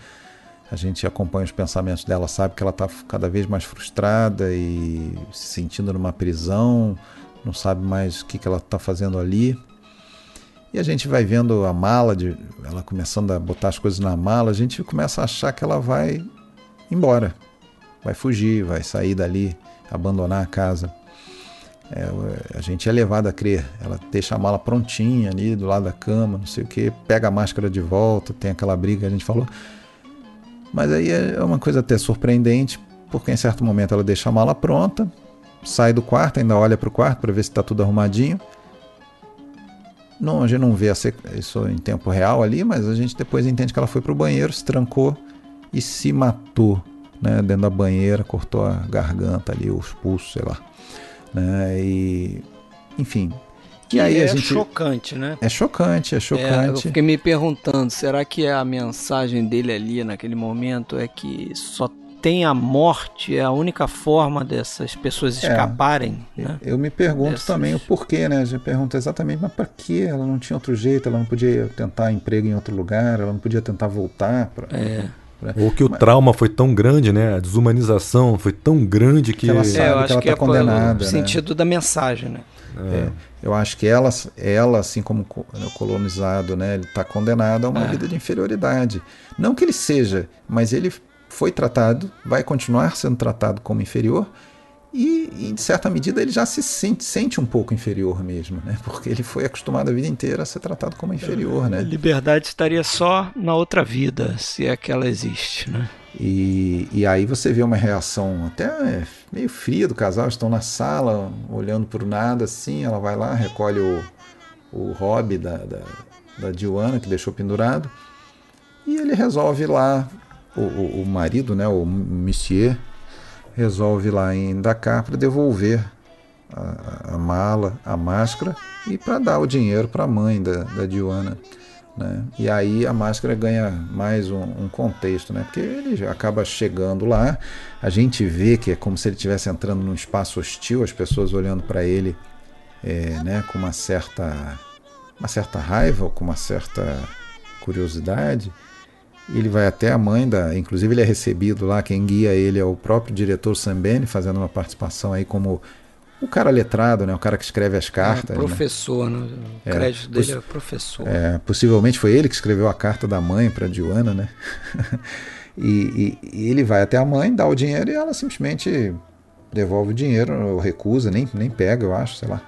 A gente acompanha os pensamentos dela, sabe que ela está cada vez mais frustrada e se sentindo numa prisão, não sabe mais o que, que ela está fazendo ali. E a gente vai vendo a mala, de, ela começando a botar as coisas na mala, a gente começa a achar que ela vai embora, vai fugir, vai sair dali, abandonar a casa. É, a gente é levado a crer. Ela deixa a mala prontinha ali do lado da cama, não sei o que, pega a máscara de volta, tem aquela briga que a gente falou. Mas aí é uma coisa até surpreendente, porque em certo momento ela deixa a mala pronta, sai do quarto, ainda olha para o quarto para ver se está tudo arrumadinho. Não, a gente não vê isso em tempo real ali, mas a gente depois entende que ela foi para o banheiro, se trancou e se matou né, dentro da banheira, cortou a garganta ali, os pulsos, sei lá. Né, e, enfim. Que aí é a gente... chocante, né? É chocante, é chocante. É, eu fiquei me perguntando, será que a mensagem dele ali naquele momento é que só tem a morte, é a única forma dessas pessoas escaparem. É, né? Eu me pergunto dessas... também o porquê, né? A gente pergunta exatamente, mas para que? Ela não tinha outro jeito, ela não podia tentar emprego em outro lugar, ela não podia tentar voltar para é. Ou que o Mas- trauma foi tão grande, né? A desumanização foi tão grande que. Que ela É, sabe eu que acho ela que tá é pelo condenada, né? sentido da mensagem, né? É, eu acho que ela, ela assim como co- né, colonizado, né, ele está condenado a uma É. vida de inferioridade. Não que ele seja, mas ele foi tratado, vai continuar sendo tratado como inferior e, em certa medida, ele já se sente, sente um pouco inferior mesmo, né? Porque ele foi acostumado a vida inteira a ser tratado como inferior, A né? liberdade estaria só na outra vida, se é que ela existe, né? E, e aí você vê uma reação até meio fria do casal, estão na sala olhando por nada assim, ela vai lá, recolhe o, o hobby da, da, da que deixou pendurado, e ele resolve lá, o, o, o marido, né, o Monsieur, resolve lá em Dakar para devolver a, a mala, a máscara, e para dar o dinheiro para a mãe da, da Diana. Né? E aí a máscara ganha mais um, um contexto, né? porque ele acaba chegando lá, a gente vê que é como se ele estivesse entrando num espaço hostil, as pessoas olhando para ele é, né, com uma certa, uma certa raiva, com uma certa curiosidade. Ele vai até a mãe da. Inclusive, ele é recebido lá. Quem guia ele é o próprio diretor Sambene, fazendo uma participação aí como o cara letrado, né? O cara que escreve as cartas. É, professor, né? O É, crédito dele possi- é professor. É, possivelmente foi ele que escreveu a carta da mãe para Joana, né? e, e- e ele vai até a mãe, dá o dinheiro e ela simplesmente devolve o dinheiro, ou recusa, nem, nem pega, eu acho, sei lá.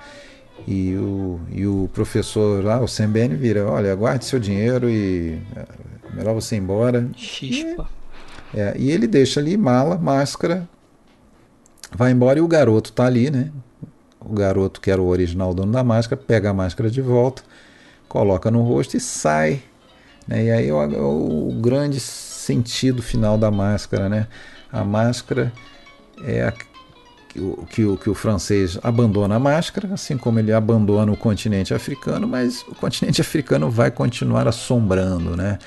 E o, e o professor lá, o Sembene, vira: olha, guarde seu dinheiro e é melhor você ir embora. Chispa. É, e ele deixa ali mala, máscara, vai embora e o garoto tá ali, né? O garoto, que era o original dono da máscara, pega a máscara de volta, coloca no rosto e sai. Né? E aí é o, é o grande sentido final da máscara, né? A máscara é a, que, que o francês abandona a máscara, assim como ele abandona o continente africano, mas o continente africano vai continuar assombrando, né?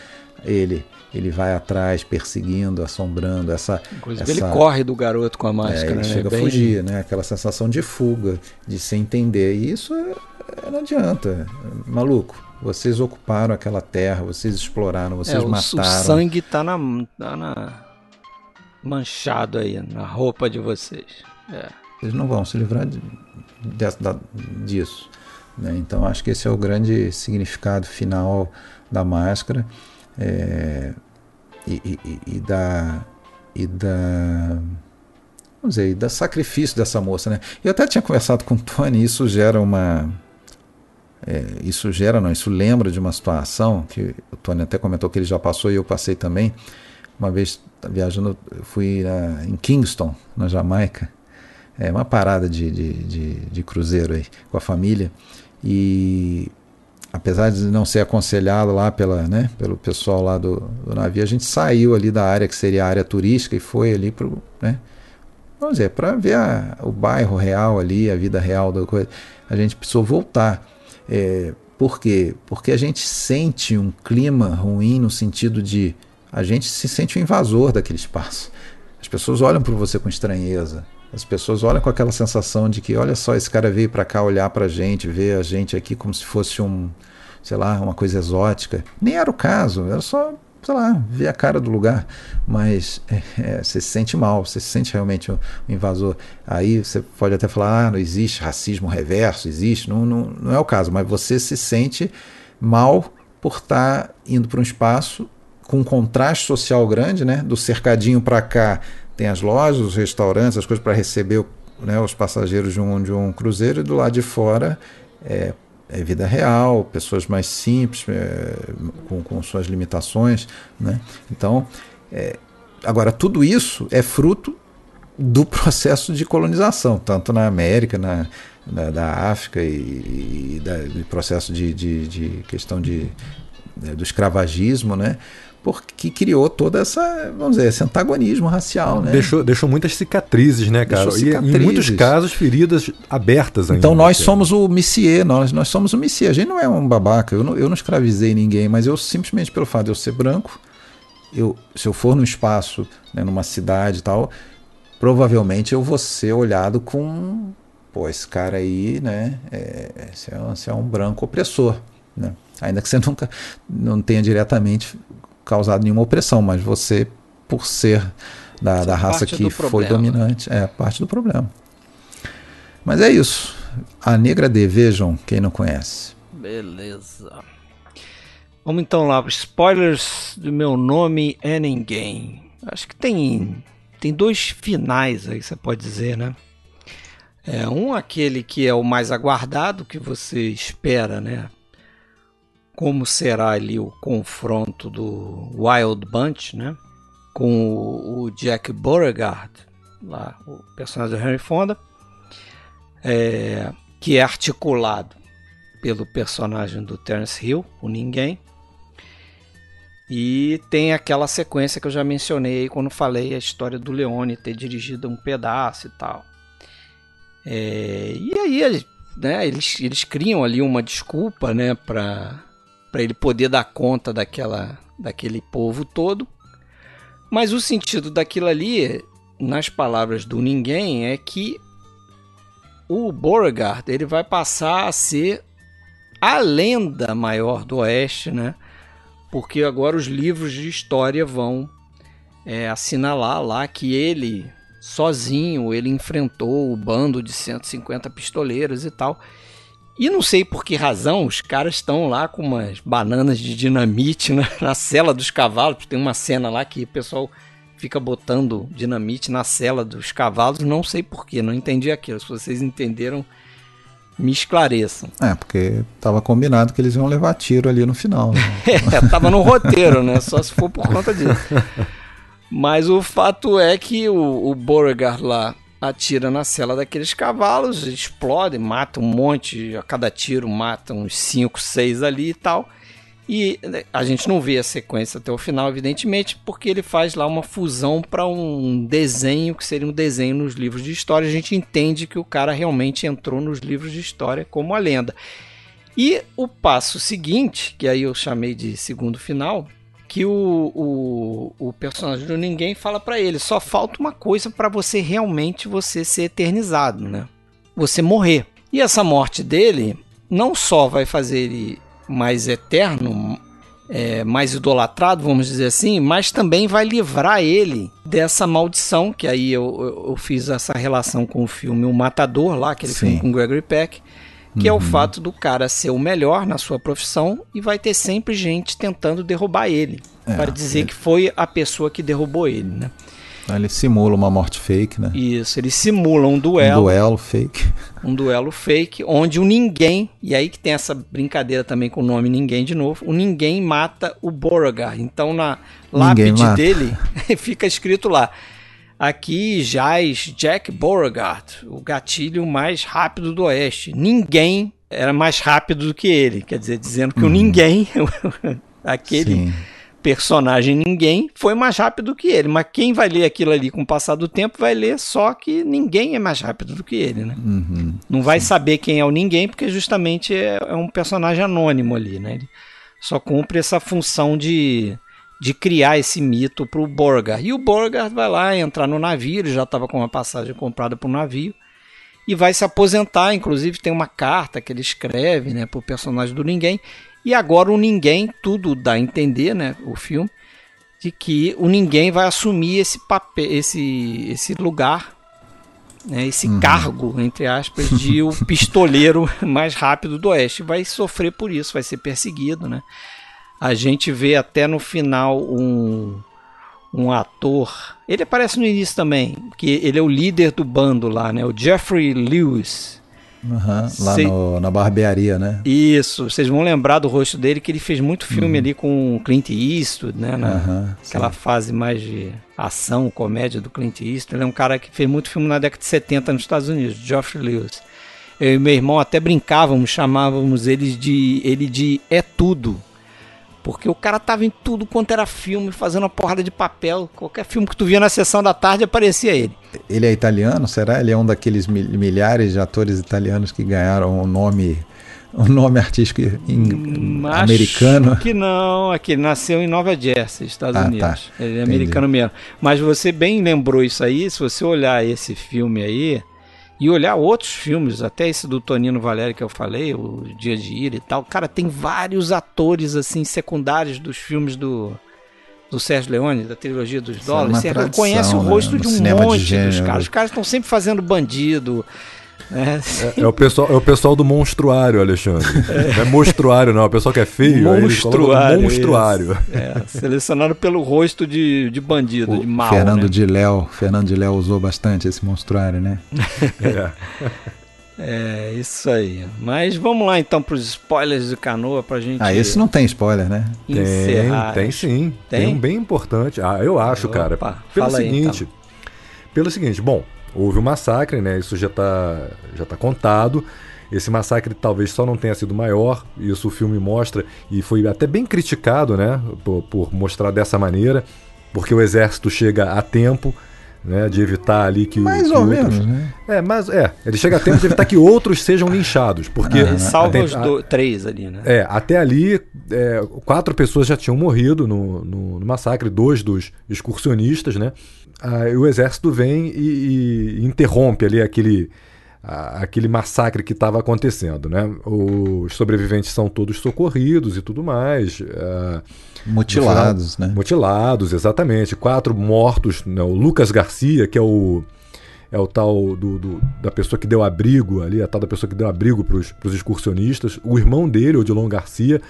Ele, ele vai atrás, perseguindo, assombrando essa. Inclusive, essa- ele corre do garoto com a é, máscara, ele né? chega Bem- a fugir, né? Aquela sensação de fuga, de se entender. E isso é- é- não adianta. Maluco, vocês ocuparam aquela terra, vocês exploraram, vocês é, o, o mataram. sangue tá na, tá na- manchado aí na roupa de vocês. É. Vocês não vão se livrar de- de- da- disso. né? Então acho que esse é o grande significado final da máscara é, e, e- e- da e da vamos dizer, da sacrifício dessa moça, né? Eu até tinha conversado com o Tony, isso gera uma é, isso gera, não, isso lembra de uma situação que o Tony até comentou que ele já passou e eu passei também. Uma vez viajando, fui na- em Kingston, na Jamaica, é uma parada de, de, de, de cruzeiro aí com a família e apesar de não ser aconselhado lá pela, né, pelo pessoal lá do, do navio, a gente saiu ali da área que seria a área turística e foi ali para né, vamos dizer, para ver a- o bairro real ali, a vida real da coisa. A gente precisou voltar. É, por quê? Porque a gente sente um clima ruim no sentido de a gente se sente um invasor daquele espaço. As pessoas olham para você com estranheza. As pessoas olham com aquela sensação de que, olha só, esse cara veio para cá olhar para a gente, ver a gente aqui como se fosse um, sei lá, uma coisa exótica. Nem era o caso, era só, sei lá, ver a cara do lugar. Mas é, você se sente mal, você se sente realmente um, invasor. Aí você pode até falar, ah, não existe racismo reverso, existe. Não, não, não é o caso, mas você se sente mal por estar indo para um espaço com um contraste social grande, né? Do cercadinho para cá tem as lojas, os restaurantes, as coisas para receber né, os passageiros de um, de um cruzeiro, e do lado de fora é, é vida real, pessoas mais simples, é, com, com suas limitações. Né? Então, é, agora, tudo isso é fruto do processo de colonização, tanto na América, na, na da África e, e da, do processo de, de, de questão de, né, do escravagismo, né? Porque criou toda essa, vamos dizer, esse antagonismo racial, né? Deixou, deixou muitas cicatrizes, né, cara? Deixou E, em cicatrizes. muitos casos, feridas abertas ainda. Então nós cara. somos o Missier, nós, nós somos o Missier. A gente não é um babaca, eu não, eu não escravizei ninguém, mas eu simplesmente pelo fato de eu ser branco, eu, se eu for num espaço, né, numa cidade e tal, provavelmente eu vou ser olhado com, pô, esse cara aí, né, é, esse, é, um- esse é um branco opressor, né? Ainda que você nunca não tenha diretamente causado nenhuma opressão, mas você, por ser da, da raça parte que foi problema. dominante, é parte do problema. Mas é isso. A Negra D, vejam quem não conhece. Beleza. Vamos então lá, spoilers do meu nome é ninguém. Acho que tem tem dois finais aí, você pode dizer, né? É um aquele que é o mais aguardado, que você espera, né? Como será ali o confronto do Wild Bunch, né? Com o, Jack Beauregard, lá, o personagem do Henry Fonda, é, que é articulado pelo personagem do Terence Hill, o Ninguém. E tem aquela sequência que eu já mencionei quando falei a história do Leone ter dirigido um pedaço e tal. É, e aí né, eles, eles criam ali uma desculpa né, para ele poder dar conta daquela, daquele povo todo. Mas o sentido daquilo ali, nas palavras do Ninguém, é que o Beauregard ele vai passar a ser a lenda maior do Oeste, né? Porque agora os livros de história vão é, assinalar lá que ele, sozinho, ele enfrentou o bando de 150 pistoleiros e tal. E não sei por que razão os caras estão lá com umas bananas de dinamite na, na cela dos cavalos. Tem uma cena lá que o pessoal fica botando dinamite na cela dos cavalos. Não sei porquê, não entendi aquilo. Se vocês entenderam, me esclareçam. É, porque estava combinado que eles iam levar tiro ali no final. Né? é, tava no roteiro, né? Só se for por conta disso. Mas o fato é que o, o Beauregard lá atira na cela daqueles cavalos, explode, mata um monte, a cada tiro mata uns 5, 6 ali e tal. E né, a gente não vê a sequência até o final, evidentemente, porque ele faz lá uma fusão para um desenho que seria um desenho nos livros de história. A gente entende que o cara realmente entrou nos livros de história como a lenda. E o passo seguinte, que aí eu chamei de segundo final, que o, o, o personagem do ninguém fala para ele: só falta uma coisa para você realmente você ser eternizado, né? Você morrer. E essa morte dele não só vai fazer ele mais eterno, é, mais idolatrado, vamos dizer assim, mas também vai livrar ele dessa maldição, que aí eu, eu, eu fiz essa relação com o filme O Matador, lá, aquele Sim. filme com Gregory Peck, que é o fato do cara ser o melhor na sua profissão e vai ter sempre gente tentando derrubar ele, É, para dizer ele- que foi a pessoa que derrubou ele, né? Ele simula uma morte fake, né? Isso, ele simula um Um duelo, duelo fake. um duelo fake, onde o ninguém, e aí que tem essa brincadeira também com o nome ninguém de novo, o ninguém mata o Beauregard. Então na lápide dele fica escrito lá: aqui jaz Jack Beauregard, o gatilho mais rápido do Oeste. Ninguém era mais rápido do que ele, quer dizer, dizendo que o ninguém, aquele Sim. personagem ninguém foi mais rápido que ele. Mas quem vai ler aquilo ali com o passar do tempo vai ler só que ninguém é mais rápido do que ele, né? Uhum. Não vai saber quem é o ninguém, porque justamente é, é um personagem anônimo ali, né? Ele só cumpre essa função de, de criar esse mito pro Borgar. E o Borgar vai lá entrar no navio, ele já estava com uma passagem comprada para o navio, e vai se aposentar. Inclusive tem uma carta que ele escreve né, pro personagem do ninguém. E agora o ninguém, tudo dá a entender, né? O filme, de que o ninguém vai assumir esse papel, esse, esse lugar né, esse cargo, entre aspas, de o pistoleiro mais rápido do Oeste. Vai sofrer por isso, vai ser perseguido. Né? A gente vê até no final um, um ator. Ele aparece no início também, que ele é o líder do bando lá, né? o Jeffrey Lewis. Aham, Lá Sei- no- na barbearia, né? Isso, vocês vão lembrar do rosto dele que ele fez muito filme ali com o Clint Eastwood, né? Na, Aham, aquela fase mais de ação, comédia do Clint Eastwood. Ele é um cara que fez muito filme na década de 70 nos Estados Unidos, Geoffrey Lewis. Eu e meu irmão até brincávamos, chamávamos ele de ele de é tudo. Porque o cara tava em tudo quanto era filme, fazendo uma porrada de papel. Qualquer filme que tu via na sessão da tarde aparecia ele. Ele é italiano, será? Ele é um daqueles mil- milhares de atores italianos que ganharam um nome, um nome artístico em- Hum, americano. Acho que não, aqui ele nasceu em Nova Jersey, Estados Ah, tá. Unidos. Ele é Entendi. americano mesmo. Mas você bem lembrou isso aí, se você olhar esse filme aí e olhar outros filmes, até esse do Tonino Valério que eu falei, o Dia de Ira e tal, cara, tem vários atores assim secundários dos filmes do do Sérgio Leone, da trilogia dos é dólares, uma você reconhece o né, rosto no de um cinema de monte dos caras. Os caras estão sempre fazendo bandido. Né? É o pessoal, é o pessoal do monstruário, Alexandre. Não é monstruário, não. É o pessoal que é feio. Monstruário. monstruário. É, selecionado pelo rosto de, de bandido, de O mal. Fernando né? de Léo, Fernando de Léo usou bastante esse monstruário, né? É. É, isso aí. Mas vamos lá então para os spoilers de canoa pra gente Ah, esse não tem spoiler, né? encerrar. Tem, tem sim. Tem? Tem? um bem importante. Ah, eu acho, Opa, cara. Pelo fala aí, seguinte. Pelo seguinte, bom, houve um massacre, né? Isso já tá, já tá contado. Esse massacre talvez só não tenha sido maior, isso o filme mostra, e foi até bem criticado, né? Por, por mostrar dessa maneira, porque o exército chega a tempo, né? De evitar ali que, Mais que ou outros... menos, né? É, mas é, ele chega a tempo de evitar que outros sejam linchados, porque Ele salva até- os do- três ali, né? é, até ali, é, quatro pessoas já tinham morrido no, no- no massacre, dois dos excursionistas, né? Aí o exército vem e, e interrompe ali aquele, aquele massacre que estava acontecendo, né? Os sobreviventes são todos socorridos e tudo mais. ah, Mutilados, né? Mutilados, exatamente. Quatro mortos. Né? O Lucas Garcia, que é o, é o tal do, do- da pessoa que deu abrigo ali, a tal da pessoa que deu abrigo para os excursionistas. O irmão dele, Odilon Garcia.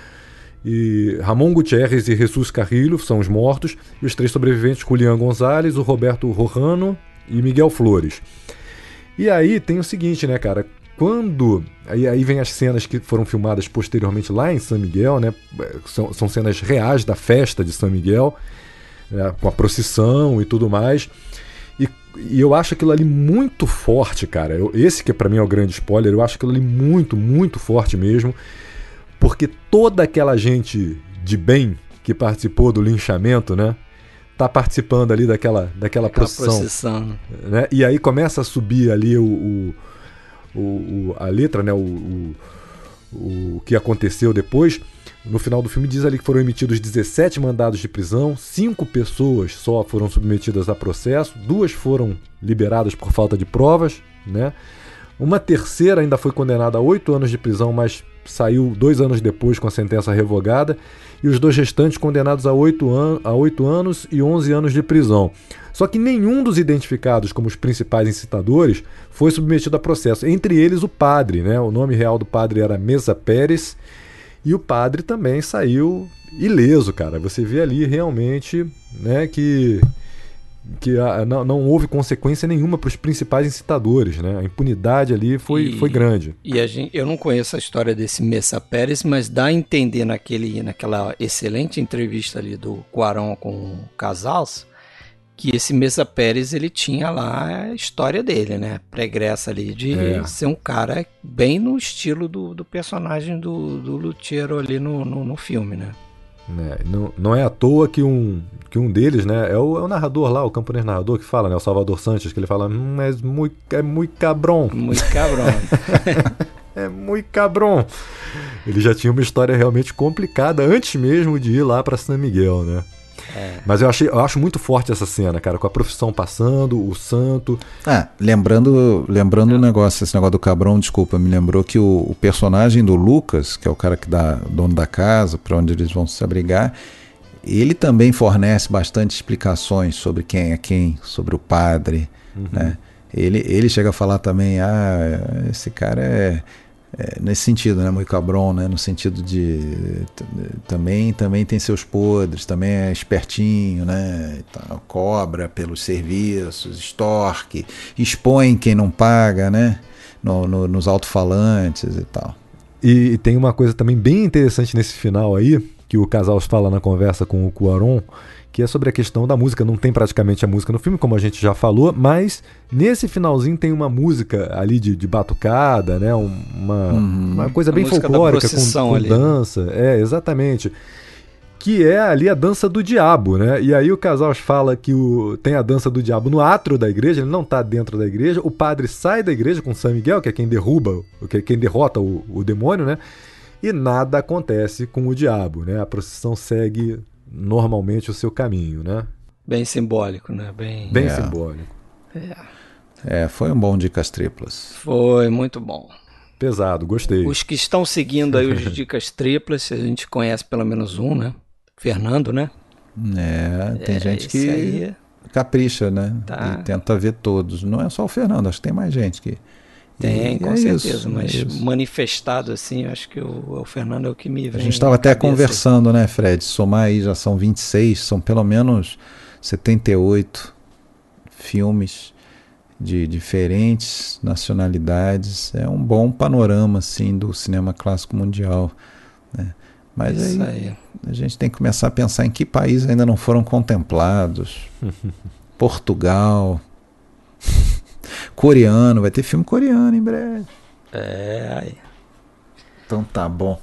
E Ramon Gutierrez e Jesus Carrilho são os mortos. E os três sobreviventes, Julian Gonzalez, o Roberto Rojano e Miguel Flores. E aí tem o seguinte, né, cara? Quando. Aí, aí vem as cenas que foram filmadas posteriormente lá em São Miguel, né? São, são cenas reais da festa de São Miguel, né? com a procissão e tudo mais. E, e eu acho aquilo ali muito forte, cara. Eu- esse que pra mim é o grande spoiler, eu acho aquilo ali muito, muito forte mesmo. Porque toda aquela gente de bem que participou do linchamento, né? Tá participando ali daquela, daquela Aquela procissão procissão. né? E aí começa a subir ali o, o, o- o- a letra, né? O, o, o que aconteceu depois. No final do filme diz ali que foram emitidos 17 mandados de prisão, cinco pessoas só foram submetidas a processo, duas foram liberadas por falta de provas, né? Uma terceira ainda foi condenada a oito anos de prisão, mas saiu dois anos depois com a sentença revogada. E os dois restantes condenados a oito, an a oito anos e 11 anos de prisão. Só que nenhum dos identificados como os principais incitadores foi submetido a processo. Entre eles o padre, né? O nome real do padre era Mesa Pérez. E o padre também saiu ileso, cara. Você vê ali realmente né, que, que ah, não, não houve consequência nenhuma para os principais incitadores. Né? A impunidade ali foi, E- foi grande. E a gente, eu não conheço a história desse Messa Pérez, mas dá a entender naquele, naquela excelente entrevista ali do Cuarón com o Casals que esse Messa Pérez ele tinha lá a história dele, né? Pregressa ali de É. ser um cara bem no estilo do, do personagem do, do Luthiero ali no, no, no filme, né? Né? Não, não é à toa que um, que um deles né, é, o, é o narrador lá, o camponês narrador que fala, né, o Salvador Sanches, que ele fala: hum, é muito, é muito cabrão. Muito cabrão. É muito cabrão. Ele já tinha uma história realmente complicada antes mesmo de ir lá pra San Miguel, né? Mas eu, achei, eu acho muito forte essa cena, cara, com a profissão passando, o santo. Ah, lembrando, lembrando um negócio, esse negócio do cabrão, desculpa, me lembrou que o, o personagem do Lucas, que é o cara que dá dono da casa, para onde eles vão se abrigar, ele também fornece bastante explicações sobre quem é quem, sobre o padre, né? Ele, ele chega a falar também, ah, esse cara é, é, nesse sentido, né, muito cabrão, né, no sentido de também também tem seus podres, também é espertinho, né, cobra pelos serviços, extorque, expõe quem não paga, né, no, no- nos alto-falantes e tal. E, e tem uma coisa também bem interessante nesse final aí, que o casal fala na conversa com o Cuaron, que é sobre a questão da música. Não tem praticamente a música no filme, como a gente já falou, mas nesse finalzinho tem uma música ali de, de batucada, né? um- Uma, uma coisa bem folclórica, com, com né? dança. É, exatamente. Que é ali a dança do diabo, né? E aí o casal fala que o, tem a dança do diabo no átrio da igreja, ele não está dentro da igreja. O padre sai da igreja com São Miguel, que é quem derruba, que é quem derrota o, o demônio, né? E nada acontece com o diabo, né? A procissão segue normalmente o seu caminho, né? Bem simbólico, né? Bem... Bem É. simbólico. É, foi um bom dicas triplas. Foi muito bom. Pesado, gostei. Os que estão seguindo aí os dicas triplas, a gente conhece pelo menos um, né? Fernando, né? É, tem É, gente que aí- capricha, né? Tá. E tenta ver todos. Não é só o Fernando, acho que tem mais gente que. Tem, com é certeza, isso, é mas isso. manifestado assim, acho que o, o Fernando é o que me vem. A gente estava até conversando, né, Fred? Somar aí já são 26, são pelo menos 78 filmes de diferentes nacionalidades. É um bom panorama, assim, do cinema clássico mundial. né? Mas Isso aí, aí. a gente tem que começar a pensar em que países ainda não foram contemplados. Portugal. Coreano, vai ter filme coreano em breve. É. Então tá bom.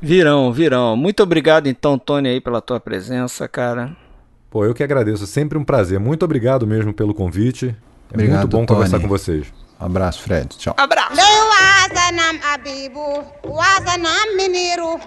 Virão, virão. Muito obrigado então, Tony, aí pela tua presença, cara. Pô, eu que agradeço. Sempre um prazer. Muito obrigado mesmo pelo convite. É Obrigado, muito bom Tony. conversar com vocês. Abraço, Fred. Tchau. Abraço. Abibu wasanam miniru